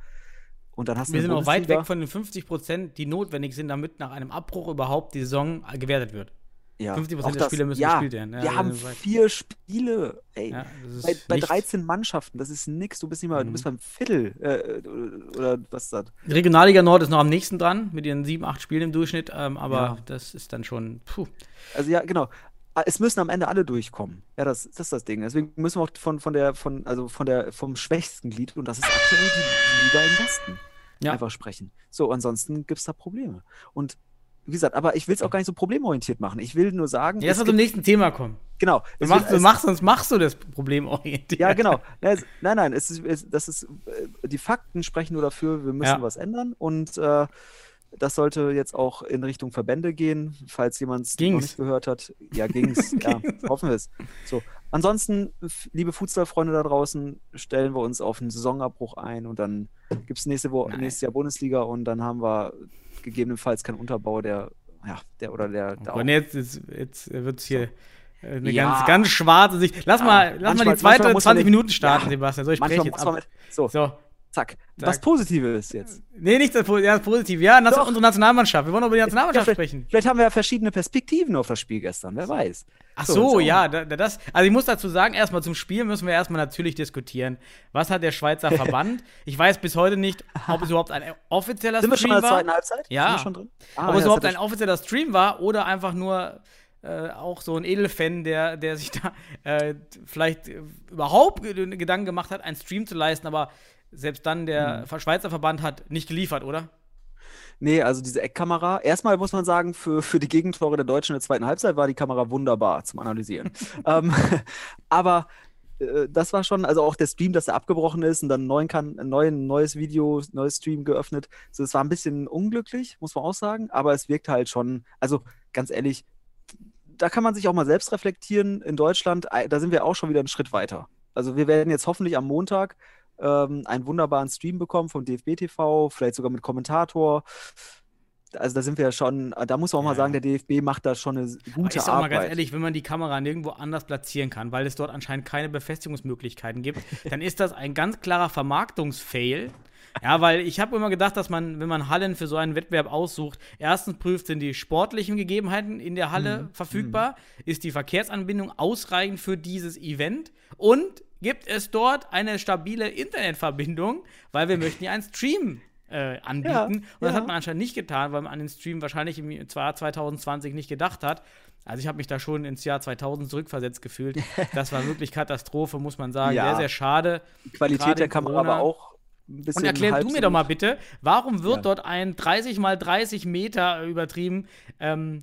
Und dann hast du Wir sind auch weit weg von den 50 Prozent, die notwendig sind, damit nach einem Abbruch überhaupt die Saison gewertet wird. Ja, 50% auch der Spiele müssen ja, gespielt werden. Ja, wir haben vier Spiele, ey. Bei, bei nichts. 13 Mannschaften, das ist nix. Du bist nicht mal, du Mhm. bist beim Viertel äh, oder was ist das? Die Regionalliga Nord ist noch am nächsten dran, mit ihren sieben, acht Spielen im Durchschnitt, ähm, aber das ist dann schon, puh. Also ja, genau. Ah, Es müssen am Ende alle durchkommen. Ja, das, das ist das Ding. Deswegen müssen wir auch von, von der, von, also von der, vom schwächsten Glied, und das ist aktuell die Liga im Westen, Ja. einfach sprechen. So, ansonsten gibt es da Probleme. Und wie gesagt, aber ich will es auch gar nicht so problemorientiert machen. Ich will nur sagen, Jetzt mal zum nächsten Thema kommen. genau, Du machst, du machst, sonst machst du das problemorientiert. Ja, genau. Ja, Nein, nein, es ist, es, das ist, äh, die Fakten sprechen nur dafür, wir müssen Ja. was ändern und äh, das sollte jetzt auch in Richtung Verbände gehen, falls jemand es nicht gehört hat. Ja, ging's. *laughs* ja, hoffen wir es. So. Ansonsten, liebe Fußballfreunde da draußen, stellen wir uns auf einen Saisonabbruch ein und dann gibt es nächste Wo Nein. nächstes Jahr Bundesliga und dann haben wir gegebenenfalls keinen Unterbau, der, ja, der oder der, der Und jetzt, jetzt, jetzt wird es hier äh, eine Ja. ganz, ganz schwarze Sicht. Lass Ja, mal, lass mal manchmal- die zweite manchmal muss man 20 den- Minuten starten, Ja, Sebastian. So, ich spreche jetzt ab. mit. So, So. Zack. Zack. Was Positives jetzt. Nee, nicht das ja, das Positive. Ja, das Doch. unsere Nationalmannschaft. Wir wollen über die Ja, Nationalmannschaft vielleicht, sprechen. vielleicht haben wir ja verschiedene Perspektiven auf das Spiel gestern, wer weiß. Ach So, ja, da, da- das. Also ich muss dazu sagen, erstmal zum Spiel müssen wir erstmal natürlich diskutieren. Was hat der Schweizer *laughs* Verband? Ich weiß bis heute nicht, ob es überhaupt ein offizieller Sind wir schon Stream in der war. zweiten Halbzeit? Ja. Sind wir schon drin? Ah, ob es ja, überhaupt ein offizieller Stream war oder einfach nur äh, auch so ein Edelfan, der, der sich da äh, vielleicht äh, überhaupt ge- Gedanken gemacht hat, einen Stream zu leisten, aber selbst dann der Mhm. Schweizer Verband hat nicht geliefert, oder? Nee, also diese Eckkamera. Erstmal muss man sagen, für, für die Gegentore der Deutschen in der zweiten Halbzeit war die Kamera wunderbar zum Analysieren. *laughs* ähm, *laughs* aber äh, das war schon, also auch der Stream, dass er abgebrochen ist und dann neuen kan ein neuen, neues Video, neues Stream geöffnet. So, es war ein bisschen unglücklich, muss man auch sagen, aber es wirkt halt schon, also ganz ehrlich, da kann man sich auch mal selbst reflektieren. In Deutschland, da sind wir auch schon wieder einen Schritt weiter. Also wir werden jetzt hoffentlich am Montag ähm, einen wunderbaren Stream bekommen vom DFB TV, vielleicht sogar mit Kommentator. also da sind wir ja schon, da muss man auch mal Ja, sagen, ja. der DFB macht da schon eine s- Aber gute ist auch mal ganz Arbeit. ehrlich, wenn man die Kamera nirgendwo anders platzieren kann, weil es dort anscheinend keine Befestigungsmöglichkeiten gibt, *laughs* dann ist das ein ganz klarer Vermarktungsfail. Ja, weil ich habe immer gedacht, dass man, wenn man Hallen für so einen Wettbewerb aussucht, erstens prüft, sind die sportlichen Gegebenheiten in der Halle verfügbar, ist die Verkehrsanbindung ausreichend für dieses Event und gibt es dort eine stabile Internetverbindung, weil wir möchten ja einen Stream äh, anbieten. Ja, und das ja. hat man anscheinend nicht getan, weil man an den Stream wahrscheinlich im Jahr 2020 nicht gedacht hat. Also ich habe mich da schon ins Jahr 2000 zurückversetzt gefühlt. *laughs* Das war wirklich Katastrophe, muss man sagen. Ja. Sehr, sehr schade. Die Qualität der Kamera Corona. war auch ein bisschen Und erklär du mir doch mal bitte, warum wird dort ein 30 mal 30 Meter übertrieben ähm,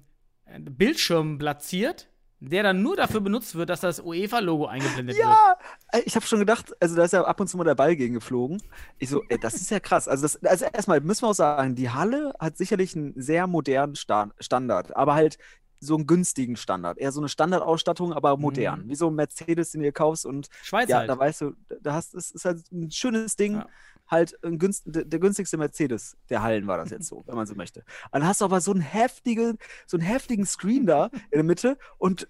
Bildschirm platziert, der dann nur dafür benutzt wird, dass das UEFA-Logo eingeblendet wird? Ja, ich habe schon gedacht, also da ist ja ab und zu mal der Ball gegen geflogen. Ich so, ey, das ist ja krass. Also, das, also erstmal müssen wir auch sagen, die Halle hat sicherlich einen sehr modernen Sta Standard, aber halt so einen günstigen Standard. Eher so eine Standardausstattung, aber modern. Wie so ein Mercedes, den du kaufst und Schweiz ja, halt. da weißt du, da hast es ist halt ein schönes Ding. Ja. Halt günst, der, der günstigste Mercedes der Hallen war das jetzt so, wenn man so möchte. Dann hast du aber so einen heftigen, so einen heftigen Screen da in der Mitte und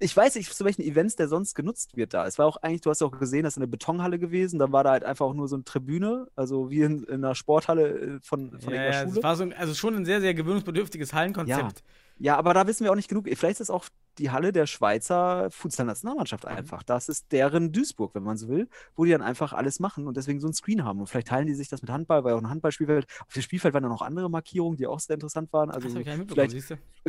ich weiß nicht, zu welchen Events der sonst genutzt wird da. Es war auch eigentlich, du hast ja auch gesehen, das ist eine Betonhalle gewesen, dann war da halt einfach auch nur so eine Tribüne, also wie in, in einer Sporthalle äh, von, von ja, ja, Schule. es war so, ein- also schon ein sehr, sehr gewöhnungsbedürftiges Hallenkonzept. Ja, aber da wissen wir auch nicht genug. Vielleicht ist es auch die Halle der Schweizer Futsal-Nationalmannschaft Mhm. einfach. Das ist deren Duisburg, wenn man so will, wo die dann einfach alles machen und deswegen so ein Screen haben. Und vielleicht teilen die sich das mit Handball, weil auch ein Handballspielfeld. Auf dem Spielfeld waren dann noch andere Markierungen, die auch sehr interessant waren. Also vielleicht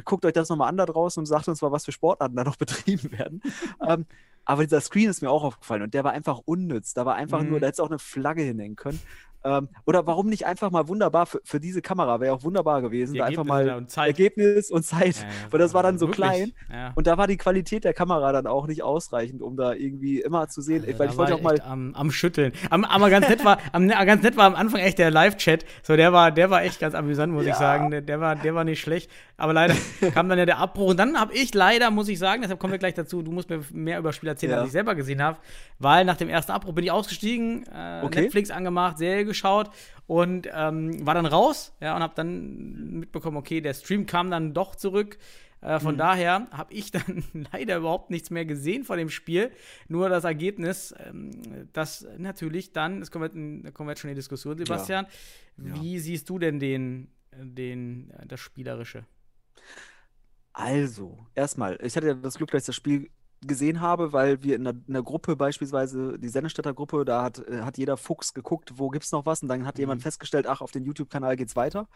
guckt euch das nochmal an da draußen und sagt uns mal, was für Sportarten da noch *laughs* betrieben werden. *laughs* ähm, aber dieser Screen ist mir auch aufgefallen und der war einfach unnütz. Da war einfach Mhm. nur, da hätte es auch eine Flagge hinhängen können. Ähm, oder warum nicht einfach mal wunderbar für, für diese Kamera, wäre auch wunderbar gewesen, da einfach mal und Zeit. Ergebnis und Zeit. Ja, ja, *laughs* Weil das war dann so wirklich. klein. Ja. Und da war die Qualität der Kamera dann auch nicht ausreichend, um da irgendwie immer zu sehen. Also weil ich wollte auch mal. am, am Schütteln. Am, aber ganz nett war, am, ganz nett war am Anfang echt der Live-Chat. So, der war, der war echt ganz amüsant, muss ich sagen. Der, der war, der war nicht schlecht. Aber leider *laughs* kam dann ja der Abbruch. Und dann habe ich leider, muss ich sagen, deshalb kommen wir gleich dazu, du musst mir mehr über Spiel erzählen, als ich selber gesehen habe. Weil nach dem ersten Abbruch bin ich ausgestiegen, äh, Okay. Netflix angemacht, Serie geschaut und ähm, war dann raus, ja, und habe dann mitbekommen, okay, der Stream kam dann doch zurück. Äh, von daher habe ich *laughs* dann leider überhaupt nichts mehr gesehen von dem Spiel. Nur das Ergebnis, ähm, das natürlich dann, das kommen wir, da kommen wir jetzt schon in die Diskussion, Sebastian. Ja. Wie siehst du denn den, den, äh, das Spielerische? Also, erstmal, ich hatte ja das Glück, dass ich das Spiel gesehen habe, weil wir in der, in der Gruppe beispielsweise, die Sennestädter Gruppe, da hat, äh, hat jeder Fuchs geguckt, wo gibt's noch was und dann hat jemand festgestellt, ach, auf den YouTube-Kanal geht's weiter.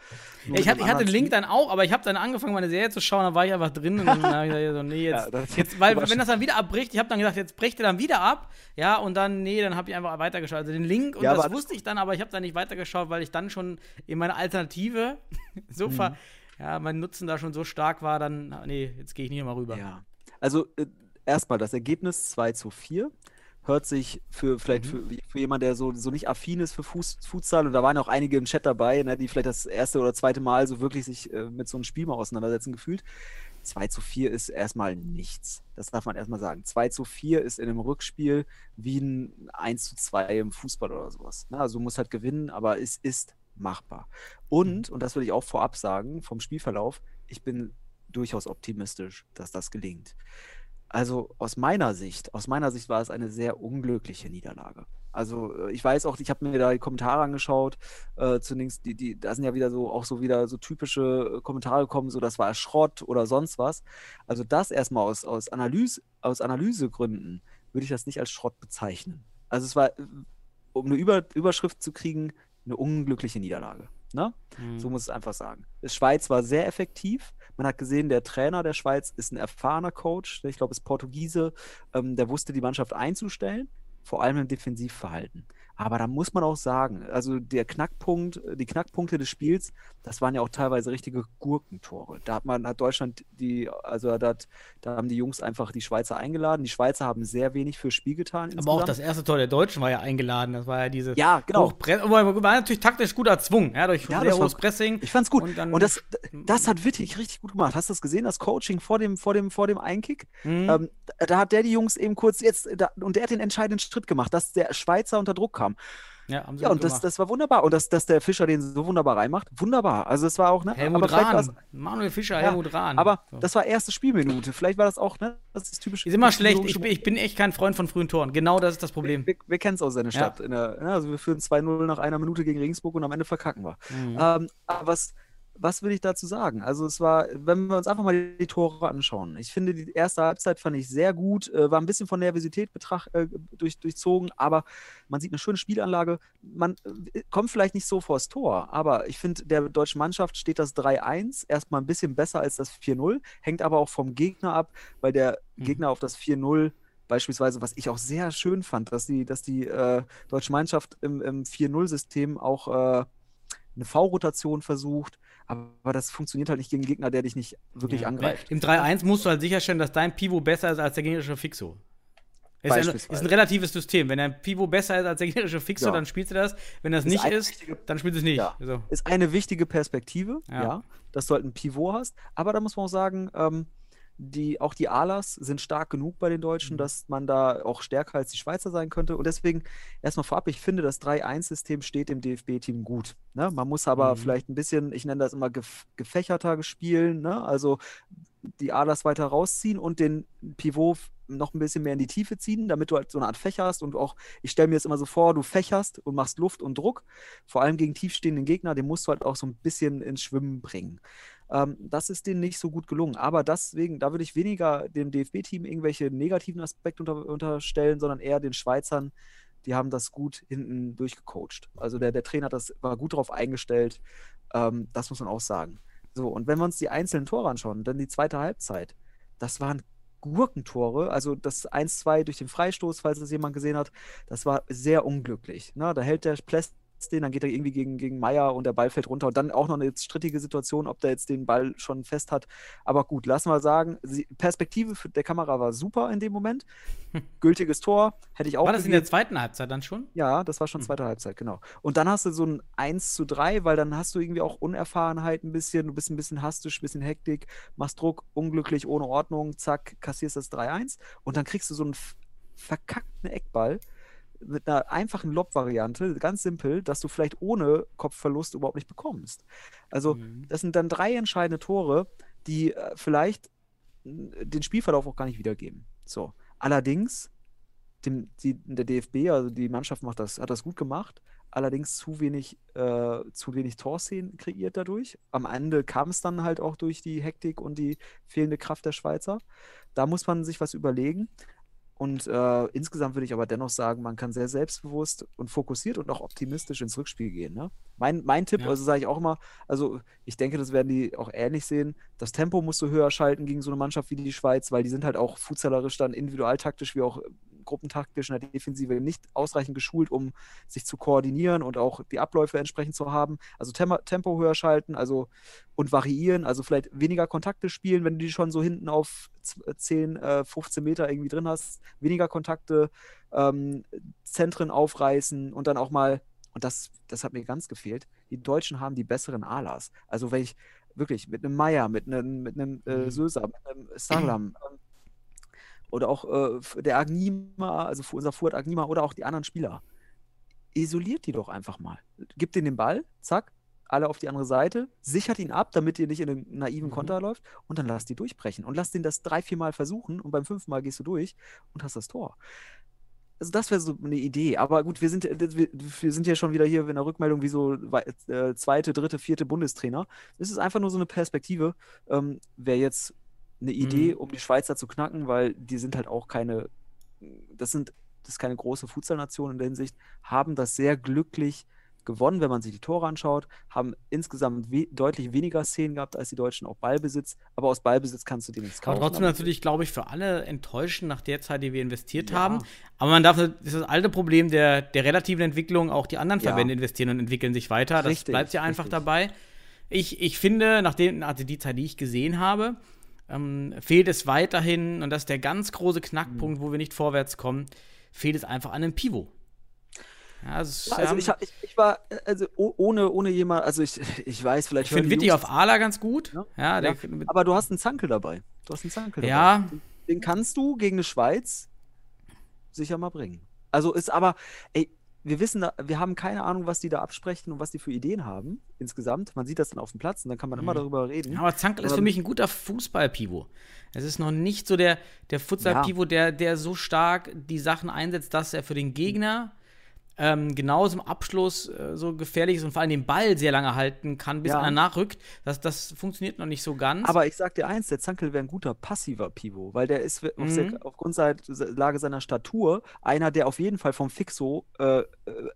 Ja, ich, einem ich hatte den Link dann auch, aber ich habe dann angefangen, meine Serie zu schauen, dann war ich einfach drin und dann habe ich gesagt, so, nee, jetzt, *laughs* Ja, jetzt weil, *laughs* wenn das dann wieder abbricht, ich habe dann gesagt, jetzt bricht er dann wieder ab, ja, und dann, nee, dann habe ich einfach weitergeschaut. Also den Link, und Ja, das wusste ich dann, aber ich habe dann nicht weitergeschaut, weil ich dann schon in meiner Alternative *laughs* so ver, Mhm. ja, mein Nutzen da schon so stark war, dann, nee, jetzt gehe ich nicht mehr rüber. Ja. Also, äh, erstmal das Ergebnis 2 zu 4 hört sich für vielleicht Mhm. für, für jemand, der so, so nicht affin ist für Fuß, Futsal, und da waren auch einige im Chat dabei, ne, die vielleicht das erste oder zweite Mal so wirklich sich äh, mit so einem Spiel mal auseinandersetzen gefühlt. 2 zu 4 ist erstmal nichts. Das darf man erstmal sagen. 2 zu 4 ist in einem Rückspiel wie ein 1 zu 2 im Fußball oder sowas. Ne? Also du musst halt gewinnen, aber es ist machbar. Und, und das würde ich auch vorab sagen, vom Spielverlauf, ich bin durchaus optimistisch, dass das gelingt. Also aus meiner Sicht, aus meiner Sicht war es eine sehr unglückliche Niederlage. Also äh, ich weiß auch, ich habe mir da die Kommentare angeschaut, äh, zunächst, die, die, da sind ja wieder so auch so wieder so typische äh, Kommentare gekommen, so das war Schrott oder sonst was. Also das erstmal aus, aus, Analyse, aus Analysegründen würde ich das nicht als Schrott bezeichnen. Also es war, äh, um eine Über Überschrift zu kriegen, eine unglückliche Niederlage. Ne? Mhm. So muss es einfach sagen. Die Schweiz war sehr effektiv. Man hat gesehen, der Trainer der Schweiz ist ein erfahrener Coach. Ich glaube, ist Portugiese. Ähm, der wusste, die Mannschaft einzustellen, vor allem im Defensivverhalten. Aber da muss man auch sagen, also der Knackpunkt, die Knackpunkte des Spiels, das waren ja auch teilweise richtige Gurkentore. Da hat man, hat Deutschland die, also da, hat, da haben die Jungs einfach die Schweizer eingeladen. Die Schweizer haben sehr wenig fürs Spiel getan. Aber auch insgesamt. das erste Tor der Deutschen war ja eingeladen. Das war ja diese Ja, genau. Hochpress aber war natürlich taktisch gut erzwungen, ja, durch Ja, sehr das war- hohes Pressing. Ich fand's gut. Und Und, das, das hat Wittig richtig gut gemacht. Hast du das gesehen, das Coaching vor dem, vor dem, vor dem Einkick? Mhm. Ähm, da, da hat der die Jungs eben kurz jetzt, da, und der hat den entscheidenden Schritt gemacht, dass der Schweizer unter Druck kam. Ja, haben sie Ja, und das, das war wunderbar. Und dass, dass der Fischer den so wunderbar reinmacht, wunderbar. Also es war auch, ne? Helmut Rahn. Manuel Fischer, Ja, Helmut Rahn. Aber So. das war erste Spielminute. Vielleicht war das auch, ne? Das ist typisch. ist immer schlecht. Ich bin, ich bin echt kein Freund von frühen Toren. Genau das ist das Problem. Wir, wir kennen es aus seiner Ja. Stadt. In der, ne, also wir führen 2-0 nach einer Minute gegen Regensburg und am Ende verkacken wir. Mhm. Ähm, aber was, was will ich dazu sagen? Also es war, wenn wir uns einfach mal die Tore anschauen. Ich finde, die erste Halbzeit fand ich sehr gut, äh, war ein bisschen von Nervosität betracht, äh, durch, durchzogen, aber man sieht eine schöne Spielanlage. Man äh, kommt vielleicht nicht so vors Tor, aber ich finde, der deutschen Mannschaft steht das 3-1 erstmal ein bisschen besser als das 4-0, hängt aber auch vom Gegner ab, weil der Mhm. Gegner auf das 4-0 Beispielsweise, was ich auch sehr schön fand, dass die, dass die äh, deutsche Mannschaft im, im 4-0-System auch äh, eine V-Rotation versucht, aber das funktioniert halt nicht gegen einen Gegner, der dich nicht wirklich Ja. angreift. Im 3-1 musst du halt sicherstellen, dass dein Pivot besser ist als der gegnerische Fixo. Ist, ein, ist ein relatives System. Wenn dein Pivot besser ist als der gegnerische Fixo, Ja. dann spielst du das. Wenn das Ist nicht ist, wichtige- dann spielst du es nicht. Ja. So. Ist eine wichtige Perspektive, Ja. ja, dass du halt ein Pivot hast, aber da muss man auch sagen, ähm, die, auch die Alas sind stark genug bei den Deutschen, Mhm. dass man da auch stärker als die Schweizer sein könnte. Und deswegen erstmal vorab, ich finde, das 3-1-System steht dem DFB-Team gut. Ne? Man muss aber Mhm. vielleicht ein bisschen, ich nenne das immer gef gefächerter spielen, ne? also die Alas weiter rausziehen und den Pivot noch ein bisschen mehr in die Tiefe ziehen, damit du halt so eine Art Fächer hast und auch, ich stelle mir jetzt immer so vor, du fächerst und machst Luft und Druck, vor allem gegen tiefstehenden Gegner, den musst du halt auch so ein bisschen ins Schwimmen bringen. Ähm, das ist denen nicht so gut gelungen. Aber deswegen, da würde ich weniger dem DFB-Team irgendwelche negativen Aspekte unter, unterstellen, sondern eher den Schweizern, die haben das gut hinten durchgecoacht. Also der, der Trainer das, war gut darauf eingestellt. Ähm, das muss man auch sagen. So, und wenn wir uns die einzelnen Tore anschauen, dann die zweite Halbzeit, das waren Gurkentore, also das 1-2 durch den Freistoß, falls das jemand gesehen hat, das war sehr unglücklich. Ne? Da hält der Pless den, dann geht er irgendwie gegen, gegen Meier und der Ball fällt runter und dann auch noch eine strittige Situation, ob der jetzt den Ball schon fest hat. Aber gut, lassen wir sagen, sie, Perspektive für der Kamera war super in dem Moment. *laughs* Gültiges Tor, hätte ich auch War das in gegeben. der zweiten Halbzeit dann schon? Ja, das war schon Hm. zweite Halbzeit, genau. Und dann hast du so ein 1 zu 3, weil dann hast du irgendwie auch Unerfahrenheit ein bisschen, du bist ein bisschen hastisch, ein bisschen Hektik, machst Druck, unglücklich, ohne Ordnung, zack, kassierst das 3-1 und dann kriegst du so einen verkackten Eckball mit einer einfachen Lob-Variante, ganz simpel, dass du vielleicht ohne Kopfverlust überhaupt nicht bekommst. Also, Mhm. das sind dann drei entscheidende Tore, die äh, vielleicht äh, den Spielverlauf auch gar nicht wiedergeben. So. Allerdings, dem, die, der DFB, also die Mannschaft macht das, hat das gut gemacht, allerdings zu wenig, äh, zu wenig Torszenen kreiert dadurch. Am Ende kam es dann halt auch durch die Hektik und die fehlende Kraft der Schweizer. Da muss man sich was überlegen. Und äh, insgesamt würde ich aber dennoch sagen, man kann sehr selbstbewusst und fokussiert und auch optimistisch ins Rückspiel gehen. Ne? Mein, mein Tipp, Ja. also sage ich auch immer, also ich denke, das werden die auch ähnlich sehen. Das Tempo musst du höher schalten gegen so eine Mannschaft wie die Schweiz, weil die sind halt auch fußballerisch dann individualtaktisch wie auch gruppentaktisch in der Defensive nicht ausreichend geschult, um sich zu koordinieren und auch die Abläufe entsprechend zu haben. Also Tempo, Tempo höher schalten, also und variieren, also vielleicht weniger Kontakte spielen, wenn du die schon so hinten auf z- 10, äh, 15 Meter irgendwie drin hast, weniger Kontakte, ähm, Zentren aufreißen und dann auch mal, und das, das hat mir ganz gefehlt, die Deutschen haben die besseren Alas. Also wenn ich wirklich mit einem Meier, mit einem, mit einem äh, Mhm. Söser, mit einem Salam ähm, oder auch äh, der Agnima, also unser Fuad Agnima oder auch die anderen Spieler, isoliert die doch einfach mal. Gibt denen den Ball, zack, alle auf die andere Seite, sichert ihn ab, damit ihr nicht in einen naiven Mhm. Konter läuft und dann lasst die durchbrechen und lasst den das drei, vier Mal versuchen und beim fünften Mal gehst du durch und hast das Tor. Also das wäre so eine Idee. Aber gut, wir sind, äh, wir, sind ja schon wieder hier in der Rückmeldung wie so äh, zweite, dritte, vierte Bundestrainer. Es ist einfach nur so eine Perspektive. Ähm, wäre jetzt eine Idee, Mhm. um die Schweizer zu knacken, weil die sind halt auch keine, das sind, das ist keine große Fußballnation in der Hinsicht, haben das sehr glücklich gewonnen, wenn man sich die Tore anschaut, haben insgesamt we deutlich weniger Szenen gehabt als die Deutschen, auch Ballbesitz, aber aus Ballbesitz kannst du den nichts Aber kaufen. trotzdem natürlich, glaube ich, für alle enttäuschend nach der Zeit, die wir investiert Ja. haben. Aber man darf, das ist das alte Problem der, der relativen Entwicklung, auch die anderen Ja. Verbände investieren und entwickeln sich weiter. Das Richtig, bleibt ja einfach richtig. dabei. Ich, ich finde, nachdem, also die Zeit, die ich gesehen habe, ähm, fehlt es weiterhin, und das ist der ganz große Knackpunkt, wo wir nicht vorwärts kommen, fehlt es einfach an einem Pivot. Ja, es, Ja, also haben- ich, hab- ich, ich war, also oh- ohne, ohne jemand, also ich, ich weiß, vielleicht ich finde Jungs auf Ala ganz gut. Ja, Ja, Ja, aber du hast einen Zankel dabei. Du hast einen Zankel Ja. dabei. Den kannst du gegen eine Schweiz sicher mal bringen. Also ist aber, ey, wir wissen, wir haben keine Ahnung, was die da absprechen und was die für Ideen haben insgesamt. Man sieht das dann auf dem Platz und dann kann man immer darüber reden. Ja, aber Zankel ist für Ähm, mich ein guter Fußball-Pivot. Es ist noch nicht so der, der Futsal-Pivot, der, der so stark die Sachen einsetzt, dass er für den Gegner ähm, genauso im Abschluss äh, so gefährlich ist und vor allem den Ball sehr lange halten kann, bis Ja. einer nachrückt. Das, das funktioniert noch nicht so ganz. Aber ich sag dir eins, der Zankel wäre ein guter passiver Pivot, weil der ist auf Mhm. se- aufgrund seiner Lage seiner Statur einer, der auf jeden Fall vom Fixo äh, äh,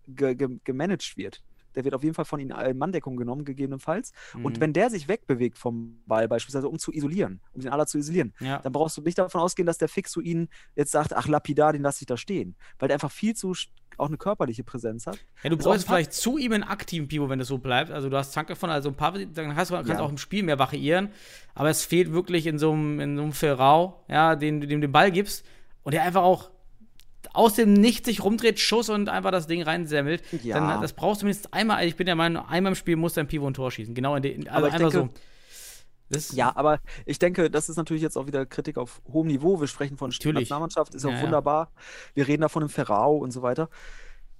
ge ge gemanagt wird. Der wird auf jeden Fall von ihnen in Manndeckung genommen, gegebenenfalls. Mhm. Und wenn der sich wegbewegt vom Ball, beispielsweise um zu isolieren, um den Aller zu isolieren, Ja. dann brauchst du nicht davon ausgehen, dass der Fixo ihn jetzt sagt, ach lapidar, den lasse ich da stehen. Weil der einfach viel zu auch eine körperliche Präsenz hat. Ja, du brauchst vielleicht zu ihm einen aktiven Pivot, wenn das so bleibt. Also du hast Zanke von, also ein paar, dann hast du, kannst du Ja. auch im Spiel mehr variieren. Aber es fehlt wirklich in so einem, in so einem Ferrau, ja, den du dem den Ball gibst und der einfach auch aus dem Nichts sich rumdreht, Schuss und einfach das Ding reinsemmelt. Ja. Dann, das brauchst du mindestens einmal. Ich bin der Meinung, einmal im Spiel muss dein Pivot ein Tor schießen. Genau in den, also Aber ich einfach denke- so. Das, Ja, aber ich denke, das ist natürlich jetzt auch wieder Kritik auf hohem Niveau. Wir sprechen von. Nationalmannschaft, ist Ja, auch ja. wunderbar. Wir reden da von einem Ferrao und so weiter.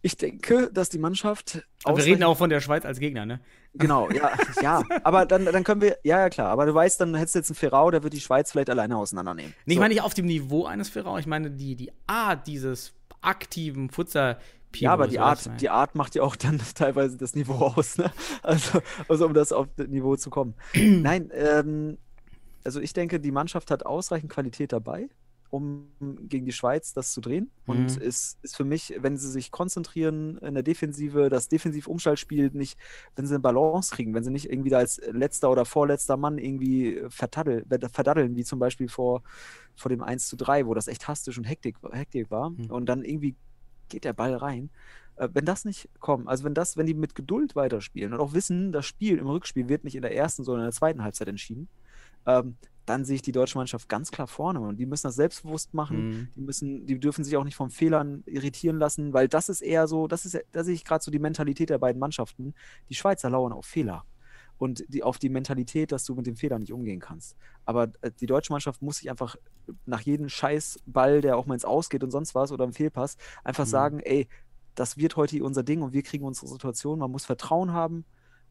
Ich denke, dass die Mannschaft. aber wir reden auch von der Schweiz als Gegner, ne? Genau, ja, ja. Aber dann, dann können wir. Ja, ja, klar. Aber du weißt, dann hättest du jetzt einen Ferrao, der wird die Schweiz vielleicht alleine auseinandernehmen. Nee, ich So. meine nicht auf dem Niveau eines Ferrau, ich meine die, die Art dieses aktiven Futsal Ja, aber die Art, die Art macht ja auch dann *laughs* teilweise das Niveau aus, ne? Also, also um das auf das Niveau zu kommen. *clears throat* Nein, ähm, also ich denke, die Mannschaft hat ausreichend Qualität dabei, um gegen die Schweiz das zu drehen. Und Mhm. es ist für mich, wenn sie sich konzentrieren in der Defensive, das Defensiv-Umschaltspiel nicht, wenn sie eine Balance kriegen, wenn sie nicht irgendwie da als letzter oder vorletzter Mann irgendwie vertaddel, verdaddeln, wie zum Beispiel vor, vor dem 1 zu 3, wo das echt hastisch und Hektik, Hektik war. Mhm. Und dann irgendwie geht der Ball rein. Äh, Wenn das nicht kommt, also wenn das, wenn die mit Geduld weiterspielen und auch wissen, das Spiel im Rückspiel wird nicht in der ersten, sondern in der zweiten Halbzeit entschieden, ähm, dann sehe ich die deutsche Mannschaft ganz klar vorne und die müssen das selbstbewusst machen. Mhm. Die müssen, die dürfen sich auch nicht von Fehlern irritieren lassen, weil das ist eher so, das ist, da sehe ich gerade so die Mentalität der beiden Mannschaften. Die Schweizer lauern auf Fehler und die, auf die Mentalität, dass du mit dem Fehler nicht umgehen kannst. Aber äh, die deutsche Mannschaft muss sich einfach nach jedem Scheißball, der auch mal ins Ausgeht und sonst was oder im Fehlpass, einfach Mhm. sagen, ey, das wird heute unser Ding und wir kriegen unsere Situation. Man muss Vertrauen haben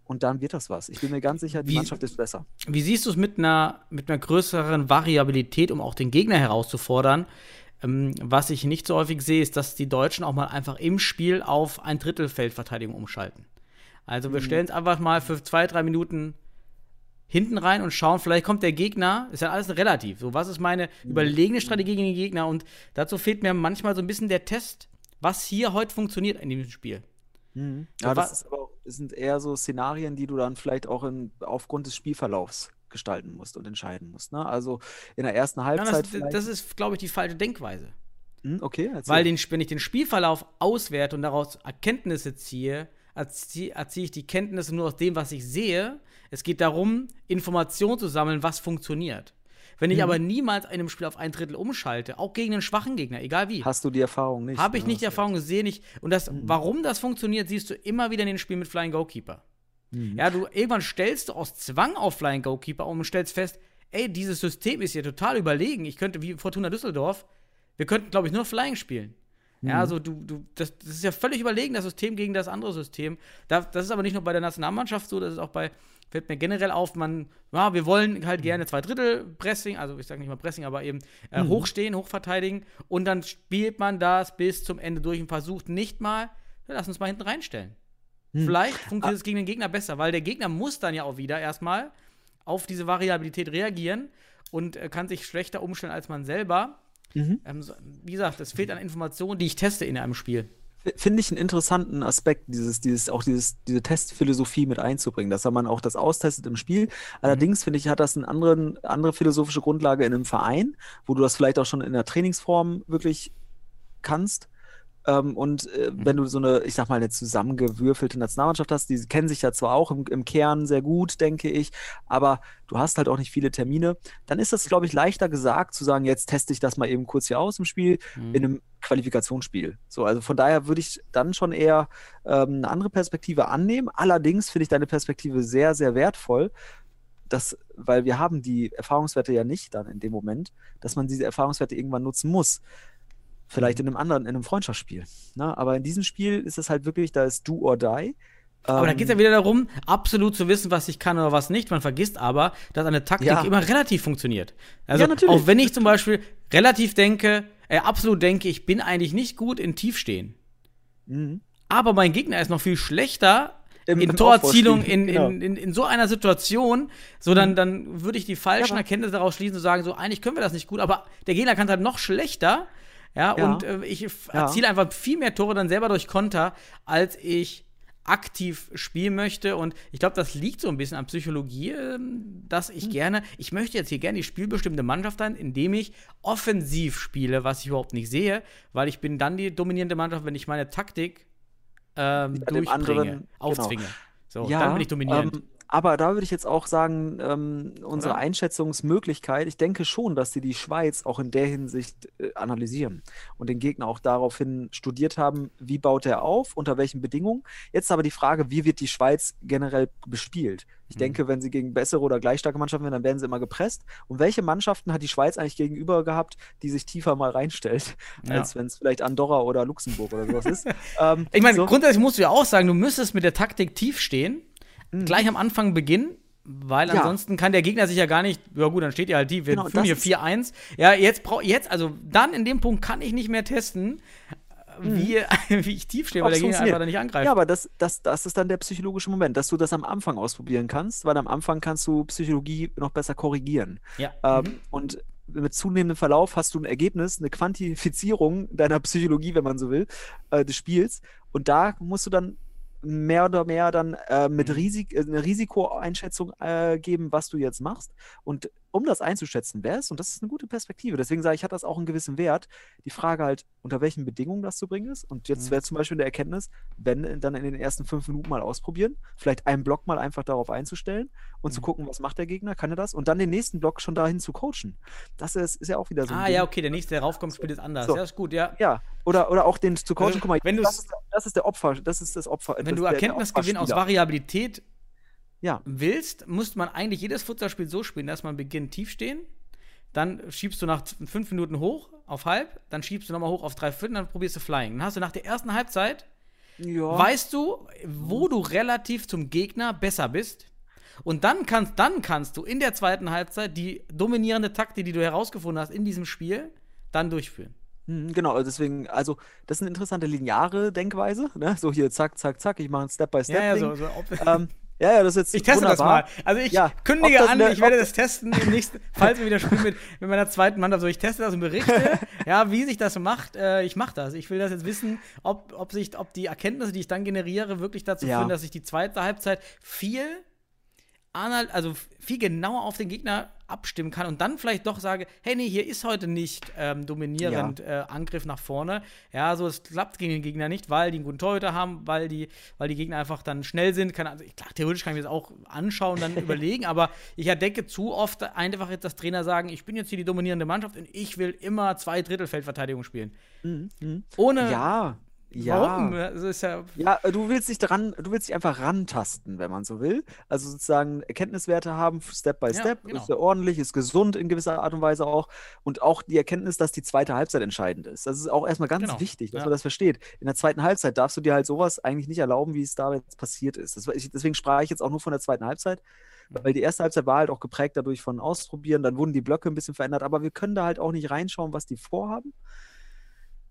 und dann wird das was. Ich bin mir ganz sicher, die Wie- Mannschaft ist besser. Wie siehst du es mit einer, mit einer größeren Variabilität, um auch den Gegner herauszufordern? Ähm, was ich nicht so häufig sehe, ist, dass die Deutschen auch mal einfach im Spiel auf ein Drittelfeldverteidigung umschalten. Also wir stellen es einfach mal für zwei, drei Minuten hinten rein und schauen, vielleicht kommt der Gegner, ist ja alles relativ. So, was ist meine überlegene Strategie gegen den Gegner? Und dazu fehlt mir manchmal so ein bisschen der Test, was hier heute funktioniert in diesem Spiel. Ja, wa- das ist aber auch, sind eher so Szenarien, die du dann vielleicht auch in, aufgrund des Spielverlaufs gestalten musst und entscheiden musst. Ne? Also in der ersten Ja, Halbzeit. das, vielleicht- das ist, glaube ich, die falsche Denkweise. Hm, okay, erzähl. Weil den, wenn ich den Spielverlauf auswerte und daraus Erkenntnisse ziehe, erziehe, erziehe ich die Kenntnisse nur aus dem, was ich sehe. Es geht darum, Informationen zu sammeln, was funktioniert. Wenn Mhm. ich aber niemals in einem Spiel auf ein Drittel umschalte, auch gegen einen schwachen Gegner, egal wie, Hast du die Erfahrung nicht? habe ich nicht die Erfahrung gesehen. Ich, und das, Mhm. warum das funktioniert, siehst du immer wieder in den Spielen mit Flying Goalkeeper. Ja, du irgendwann stellst du aus Zwang auf Flying Goalkeeper um und stellst fest, ey, dieses System ist hier total überlegen. Ich könnte wie Fortuna Düsseldorf, wir könnten, glaube ich, nur Flying spielen. Ja, also du, du, das, das ist ja völlig überlegen, das System gegen das andere System. Da, das ist aber nicht nur bei der Nationalmannschaft so, das ist auch bei, fällt mir generell auf, man, ja, wir wollen halt gerne zwei Drittel Pressing, also ich sage nicht mal Pressing, aber eben äh, hochstehen, hochverteidigen und dann spielt man das bis zum Ende durch und versucht nicht mal, ja, lass uns mal hinten reinstellen. Vielleicht funktioniert es gegen den Gegner besser, weil der Gegner muss dann ja auch wieder erstmal auf diese Variabilität reagieren und äh, kann sich schlechter umstellen als man selber. Mhm. Ähm, so, wie gesagt, es fehlt an Informationen, die ich teste in einem Spiel. Finde ich einen interessanten Aspekt, dieses, dieses, auch dieses, diese Testphilosophie mit einzubringen, dass man auch das austestet im Spiel. Allerdings finde ich, hat das eine anderen, andere philosophische Grundlage in einem Verein, wo du das vielleicht auch schon in der Trainingsform wirklich kannst. Ähm, und äh, wenn du so eine, ich sag mal, eine zusammengewürfelte Nationalmannschaft hast, die kennen sich ja zwar auch im, im Kern sehr gut, denke ich, aber du hast halt auch nicht viele Termine, dann ist das, glaube ich, leichter gesagt zu sagen, jetzt teste ich das mal eben kurz hier aus im Spiel, in einem Qualifikationsspiel. So, also von daher würde ich dann schon eher ähm, eine andere Perspektive annehmen. Allerdings finde ich deine Perspektive sehr, sehr wertvoll, dass, weil wir haben die Erfahrungswerte ja nicht dann in dem Moment, dass man diese Erfahrungswerte irgendwann nutzen muss. Vielleicht in einem anderen, in einem Freundschaftsspiel. Ne? Aber in diesem Spiel ist es halt wirklich, da ist do or die. Aber da Ähm, geht es ja wieder darum, absolut zu wissen, was ich kann oder was nicht. Man vergisst aber, dass eine Taktik Ja. immer relativ funktioniert. Also, Ja, natürlich. auch wenn ich zum Beispiel relativ denke, äh, absolut denke, ich bin eigentlich nicht gut in Tiefstehen. Mhm. Aber mein Gegner ist noch viel schlechter Im- in im Torerzielung, Aufbauspiel, in, genau. in, in, in so einer Situation, so dann, dann würde ich die falschen Ja, Erkenntnisse daraus schließen und sagen, so eigentlich können wir das nicht gut, aber der Gegner kann halt noch schlechter. Ja, Ja. und äh, ich Ja. erziele einfach viel mehr Tore dann selber durch Konter, als ich aktiv spielen möchte. Und ich glaube, das liegt so ein bisschen an Psychologie, ähm, dass Hm. ich gerne, ich möchte jetzt hier gerne die spielbestimmte Mannschaft sein, indem ich offensiv spiele, was ich überhaupt nicht sehe, weil ich bin dann die dominierende Mannschaft, wenn ich meine Taktik ähm, durchbringe, anderen, aufzwinge. So, ja, dann bin ich dominierend. Ähm, aber da würde ich jetzt auch sagen, ähm, unsere Oder? Einschätzungsmöglichkeit, ich denke schon, dass sie die Schweiz auch in der Hinsicht äh, analysieren und den Gegner auch daraufhin studiert haben, wie baut er auf, unter welchen Bedingungen. Jetzt aber die Frage, wie wird die Schweiz generell bespielt? Ich Mhm. denke, wenn sie gegen bessere oder gleich starke Mannschaften werden, dann werden sie immer gepresst. Und welche Mannschaften hat die Schweiz eigentlich gegenüber gehabt, die sich tiefer mal reinstellt, Ja. als wenn es vielleicht Andorra oder Luxemburg oder sowas ist? *laughs* ähm, Ich meine, so. grundsätzlich musst du ja auch sagen, du müsstest mit der Taktik tief stehen, gleich am Anfang beginnen, weil Mhm. Ja. ansonsten kann der Gegner sich ja gar nicht, ja gut, dann steht ihr halt tief, wir Genau, führen hier das ist- 4-1. Ja, jetzt brauch jetzt, also dann in dem Punkt kann ich nicht mehr testen, wie, *laughs* wie ich tief stehe, weil der Gegner einfach da nicht angreift. Ja, aber das, das, das ist dann der psychologische Moment, dass du das am Anfang ausprobieren kannst, weil am Anfang kannst du Psychologie noch besser korrigieren. Ja. Ähm, und mit zunehmendem Verlauf hast du ein Ergebnis, eine Quantifizierung *laughs* deiner Psychologie, wenn man so will, äh, des Spiels. Und da musst du dann mehr oder mehr dann äh, mit Risik äh, eine Risikoeinschätzung äh, geben, was du jetzt machst. Und um das einzuschätzen, wer es, und das ist eine gute Perspektive, deswegen sage ich, hat das auch einen gewissen Wert. Die Frage halt, unter welchen Bedingungen das zu bringen ist. Und jetzt Mhm. wäre zum Beispiel eine Erkenntnis, wenn äh, dann in den ersten fünf Minuten mal ausprobieren, vielleicht einen Block mal einfach darauf einzustellen und Mhm. zu gucken, was macht der Gegner, kann er das? Und dann den nächsten Block schon dahin zu coachen. Das ist, ist ja auch wieder so. ah, Ding. ja, okay, der nächste, der raufkommt, spielt es anders. So. Ja, ist gut, ja. Ja, oder, oder auch den zu coachen, Also, guck mal, wenn das, ist, das ist der Opfer, das ist das Opfer. Wenn das, du Erkenntnisgewinn aus. Variabilität Ja, willst, muss man eigentlich jedes Futsalspiel so spielen, dass man beginnt tief stehen, dann schiebst du nach fünf Minuten hoch auf halb, dann schiebst du nochmal hoch auf drei Viertel, dann probierst du Flying. Dann hast du nach der ersten Halbzeit, ja. weißt du, wo du relativ zum Gegner besser bist. Und dann kannst, dann kannst du in der zweiten Halbzeit die dominierende Taktik, die du herausgefunden hast in diesem Spiel, dann durchführen. Mhm, Genau, also deswegen, also das ist eine interessante lineare Denkweise, ne? So hier, zack, zack, zack, ich mache ein Step-by-Step. Ja, ja, so, so ähm, *laughs* ja, ja, das ist jetzt Ich teste das wunderbar. mal. Also ich Ja, kündige das an, ich werde das testen im nächsten, falls wir wieder spielen mit, mit meiner zweiten Mannschaft. So, ich teste das und berichte, *laughs* ja, wie sich das macht. Äh, ich mache das. Ich will das jetzt wissen, ob, ob sich, ob die Erkenntnisse, die ich dann generiere, wirklich dazu Ja. führen, dass ich die zweite Halbzeit viel also viel genauer auf den Gegner abstimmen kann und dann vielleicht doch sage, hey, nee, hier ist heute nicht ähm, dominierend äh, Angriff nach vorne. Ja, so es klappt gegen den Gegner nicht, weil die einen guten Torhüter haben, weil die, weil die Gegner einfach dann schnell sind. Kann, also, klar, theoretisch kann ich mir das auch anschauen, dann *laughs* überlegen, aber ich entdecke zu oft einfach jetzt, dass Trainer sagen, ich bin jetzt hier die dominierende Mannschaft und ich will immer zwei Drittel Feldverteidigung spielen. Mhm, mhm. Ohne Ja, ja. Warum? Das ist ja Ja, äh, du willst dich dran, du willst dich einfach rantasten, wenn man so will. Also sozusagen Erkenntniswerte haben, Step by Ja, Step, genau. ist ja ordentlich, ist gesund in gewisser Art und Weise auch. Und auch die Erkenntnis, dass die zweite Halbzeit entscheidend ist. Das ist auch erstmal ganz Genau, wichtig, dass ja. man das versteht. In der zweiten Halbzeit darfst du dir halt sowas eigentlich nicht erlauben, wie es da jetzt passiert ist. Das, deswegen sprach ich jetzt auch nur von der zweiten Halbzeit. Weil die erste Halbzeit war halt auch geprägt dadurch von Ausprobieren, dann wurden die Blöcke ein bisschen verändert, aber wir können da halt auch nicht reinschauen, was die vorhaben.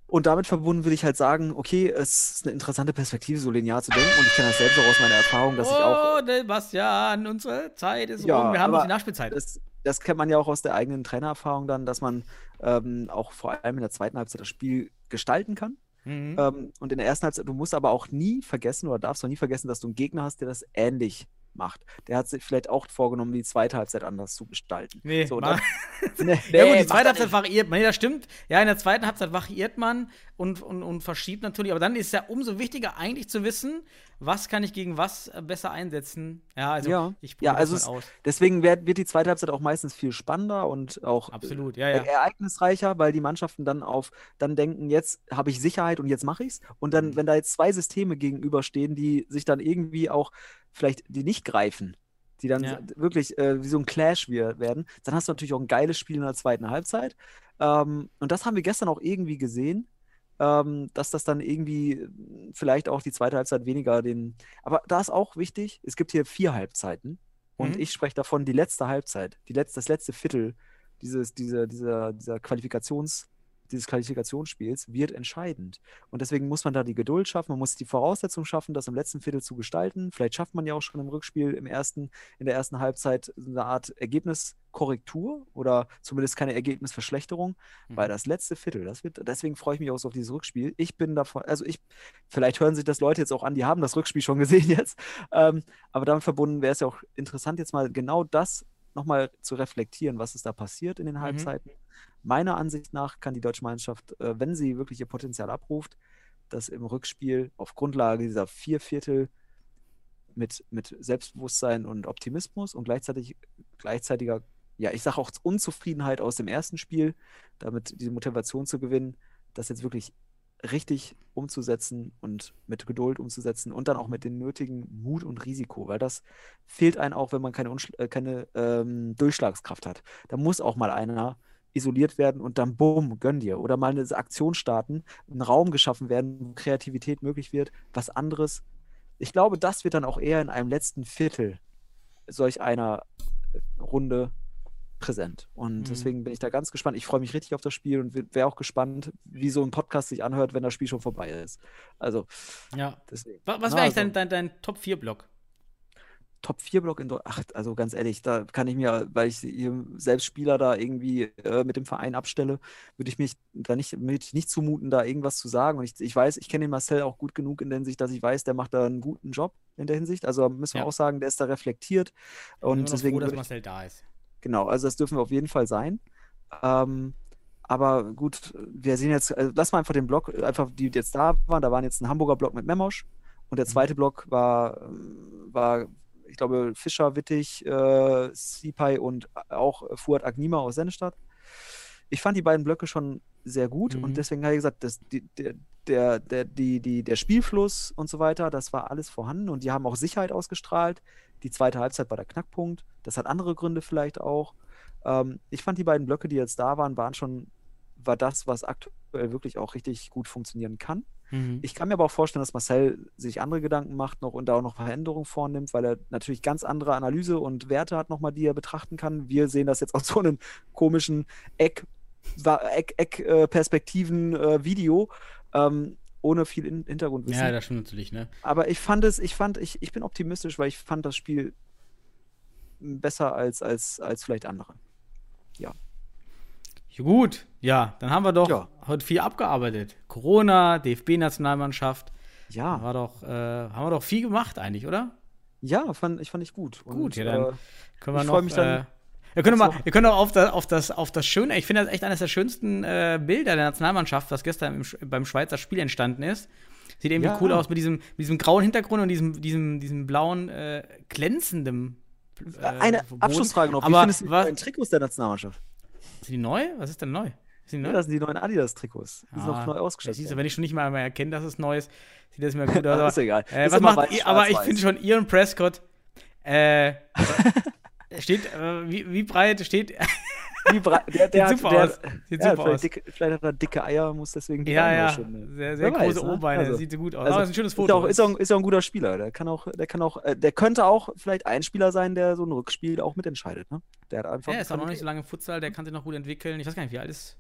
Und damit verbunden würde ich halt sagen, okay, es ist eine interessante Perspektive, so linear zu denken. Und ich kenne das selbst auch aus meiner Erfahrung, dass ich auch, Oh, Sebastian, unsere Zeit ist Ja, rum. Wir haben noch die Nachspielzeit. das, das kennt man ja auch aus der eigenen Trainererfahrung dann, dass man ähm, auch vor allem in der zweiten Halbzeit das Spiel gestalten kann. Mhm. Ähm, und in der ersten Halbzeit, du musst aber auch nie vergessen oder darfst auch nie vergessen, dass du einen Gegner hast, der das ähnlich macht. Der hat sich vielleicht auch vorgenommen, die zweite Halbzeit anders zu gestalten. Nee, so, dann, *laughs* nee, ja gut, die zweite Halbzeit variiert man. Nee, das stimmt. Ja, in der zweiten Halbzeit variiert man und, und, und verschiebt natürlich. Aber dann ist es ja umso wichtiger eigentlich zu wissen, was kann ich gegen was äh, besser einsetzen. Ja, also Ja. ich Ja, probiere also das es, mal aus. deswegen wird, wird die zweite Halbzeit auch meistens viel spannender und auch Absolut, ja, äh, ja. ereignisreicher, weil die Mannschaften dann auf dann denken, jetzt habe ich Sicherheit und jetzt mache ich's. Und dann, Mhm. wenn da jetzt zwei Systeme gegenüberstehen, die sich dann irgendwie auch vielleicht die nicht greifen, die dann Ja. wirklich äh, wie so ein Clash wir- werden. Dann hast du natürlich auch ein geiles Spiel in der zweiten Halbzeit. Ähm, und das haben wir gestern auch irgendwie gesehen, ähm, dass das dann irgendwie äh, vielleicht auch die zweite Halbzeit weniger den. Aber da ist auch wichtig, es gibt hier vier Halbzeiten. Und Mhm. ich spreche davon die letzte Halbzeit, die letzte, das letzte Viertel dieses, dieser, dieser, dieser Qualifikations, dieses Qualifikationsspiels wird entscheidend. Und deswegen muss man da die Geduld schaffen, man muss die Voraussetzungen schaffen, das im letzten Viertel zu gestalten. Vielleicht schafft man ja auch schon im Rückspiel im ersten, in der ersten Halbzeit eine Art Ergebniskorrektur oder zumindest keine Ergebnisverschlechterung, weil das letzte Viertel, das wird, deswegen freue ich mich auch so auf dieses Rückspiel. Ich bin davon, also ich, vielleicht hören sich das Leute jetzt auch an, die haben das Rückspiel schon gesehen jetzt, ähm, aber damit verbunden wäre es ja auch interessant, jetzt mal genau das nochmal zu reflektieren, was ist da passiert in den Halbzeiten. Meiner Ansicht nach kann die deutsche Mannschaft, äh, wenn sie wirklich ihr Potenzial abruft, das im Rückspiel auf Grundlage dieser vier Viertel mit, mit Selbstbewusstsein und Optimismus und gleichzeitig gleichzeitiger, ja, ich sage auch Unzufriedenheit aus dem ersten Spiel, damit diese Motivation zu gewinnen, das jetzt wirklich richtig umzusetzen und mit Geduld umzusetzen und dann auch mit dem nötigen Mut und Risiko, weil das fehlt einem auch, wenn man keine, Unschl- äh, keine ähm, Durchschlagskraft hat. Da muss auch mal einer isoliert werden und dann bumm, gönn dir. Oder mal eine Aktion starten, ein Raum geschaffen werden, wo Kreativität möglich wird, was anderes. Ich glaube, das wird dann auch eher in einem letzten Viertel solch einer äh, Runde präsent. Und Mhm. deswegen bin ich da ganz gespannt. Ich freue mich richtig auf das Spiel und wäre auch gespannt, wie so ein Podcast sich anhört, wenn das Spiel schon vorbei ist. Also, Ja. deswegen. Wa- Was Na, wäre eigentlich also- dein, dein, dein Top-4-Block? Top 4 Block in Deutschland. Ach, also ganz ehrlich, da kann ich mir, weil ich selbst Spieler da irgendwie äh, mit dem Verein abstelle, würde ich mich da nicht, würde ich nicht zumuten, da irgendwas zu sagen. Und ich, ich weiß, ich kenne den Marcel auch gut genug in der Hinsicht, dass ich weiß, der macht da einen guten Job in der Hinsicht. Also müssen wir Ja. auch sagen, der ist da reflektiert. Und deswegen froh, dass ich, Marcel da ist. genau, also das dürfen wir auf jeden Fall sein. Ähm, aber gut, wir sehen jetzt, also lass mal einfach den Block, einfach die jetzt da waren, da waren jetzt ein Hamburger Block mit Memosch und der Mhm. zweite Block war, war ich glaube, Fischer, Wittig, äh, Sipai und auch Fuad Agnima aus Sennestadt. Ich fand die beiden Blöcke schon sehr gut Mhm. und deswegen habe ich gesagt, dass die, der, der, der, die, die, der Spielfluss und so weiter, das war alles vorhanden und die haben auch Sicherheit ausgestrahlt. Die zweite Halbzeit war der Knackpunkt. Das hat andere Gründe vielleicht auch. Ähm, ich fand die beiden Blöcke, die jetzt da waren, waren schon, war das, was aktuell wirklich auch richtig gut funktionieren kann. Mhm. Ich kann mir aber auch vorstellen, dass Marcel sich andere Gedanken macht noch und da auch noch Veränderungen vornimmt, weil er natürlich ganz andere Analyse und Werte hat nochmal, die er betrachten kann. Wir sehen das jetzt aus so einem komischen Eck, Eck, Eck äh, Perspektiven äh, Video, ähm, ohne viel in Hintergrundwissen. ja, das stimmt natürlich, ne? Aber ich fand es, ich fand, ich, ich bin optimistisch, weil ich fand das Spiel besser als, als, als vielleicht andere. Ja, Gut, ja, dann haben wir doch Ja. heute viel abgearbeitet. Corona, DFB-Nationalmannschaft. Ja, War doch, äh, haben wir doch viel gemacht eigentlich, oder? ja, fand, ich fand ich gut. Gut, Und, ja, dann äh, Können wir Ich noch. mich dann- äh, ihr könnt, mal, ihr könnt auch auf das, auf das, auf das Schöne, ich finde das echt eines der schönsten äh, Bilder der Nationalmannschaft, was gestern im, beim Schweizer Spiel entstanden ist. Sieht irgendwie Ja. cool aus mit diesem, mit diesem grauen Hintergrund und diesem, diesem, diesem blauen, äh, glänzenden. äh, Eine Boden. Abschlussfrage noch. Wie Aber findest du was, neuen Trikots der Nationalmannschaft? Sind die neu? Was ist denn neu? Neu? Ja, das sind die neuen Adidas-Trikots. Die sind Ah, noch neu ja, ausgestattet. siehst du, wenn ich schon nicht mal mehr erkenne, dass es neu ist, sieht das mir gut *laughs* aus. Aber- ist egal. Äh, Ist was macht ihr? Aber ich finde schon, Ian Prescott, äh, *laughs* steht, äh, wie, wie breit steht, Brei- der, der Sieht hat, super der, aus. Sieht ja, super vielleicht, aus. Dicke, vielleicht hat er dicke Eier, muss deswegen die ja, ja, schön, sehr, sehr große weiß, ne? O-Beine, Also- sieht gut aus. Also, aber ist ein schönes Ist Foto. auch, ist, auch, ist auch ein guter Spieler. Der kann auch, der kann auch, äh, der könnte auch vielleicht ein Spieler sein, der so ein Rückspiel auch mitentscheidet. Ne? Der hat einfach. ja, ist auch noch nicht so lange im Futsal, der kann sich noch gut entwickeln. Ich weiß gar nicht, wie alt ist.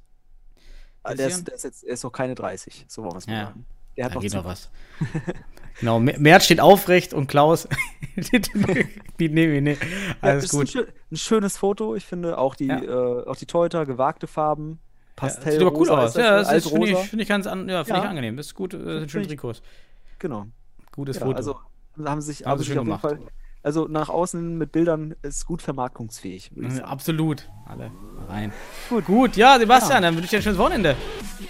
Ah, Der ist, der ist jetzt, er ist noch keine 30, so wollen wir es mal Ja. sagen. Der hat Da noch geht noch was. *laughs* genau, Mer- Mert steht aufrecht und Klaus. *laughs* nee, nee, nee. Ja, Alles Ein, gut. schö ein schönes Foto. Ich finde auch die, Ja. äh, auch die Torhüter, gewagte Farben, Ja, Pastell. sieht aber cool aus. Ja, das ist- finde ich, find ich ganz an, ja, find Ja. ich angenehm. Das ist gut, äh, sind schöne Trikots. Genau. Gutes Ja, Foto. also haben sich, Haben sich schön auf jeden gemacht. Fall. Also nach außen mit Bildern ist gut vermarktungsfähig. Mhm. Absolut. Alle rein. Gut. Gut, ja, Sebastian, dann wünsche ich dir ein schönes Wochenende.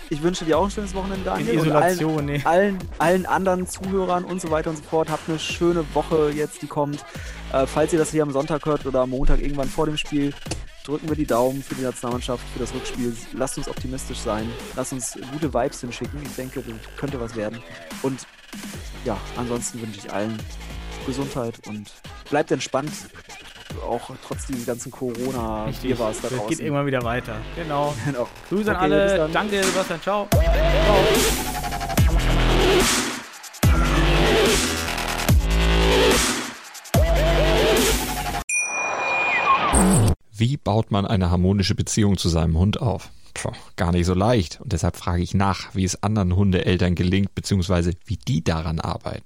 Ich wünsche dir auch ein schönes Wochenende, In Daniel. und Isolation, nee. allen, allen, allen anderen Zuhörern und so weiter und so fort. Habt eine schöne Woche jetzt, die kommt. Äh, falls ihr das hier am Sonntag hört oder am Montag irgendwann vor dem Spiel, drücken wir die Daumen für die Nationalmannschaft, für das Rückspiel. Lasst uns optimistisch sein. Lasst uns gute Vibes hinschicken. Ich denke, das könnte was werden. Und ja, ansonsten wünsche ich allen Gesundheit und bleibt entspannt. auch trotz dieses ganzen corona Richtig. war es da draußen. geht irgendwann wieder weiter. Genau. *laughs* Genau. Grüße an Okay, bis alle. dann. Danke, Sebastian. Ciao. Wie baut man eine harmonische Beziehung zu seinem Hund auf? Puh, gar nicht so leicht. Und deshalb frage ich nach, wie es anderen Hundeeltern gelingt, beziehungsweise wie die daran arbeiten.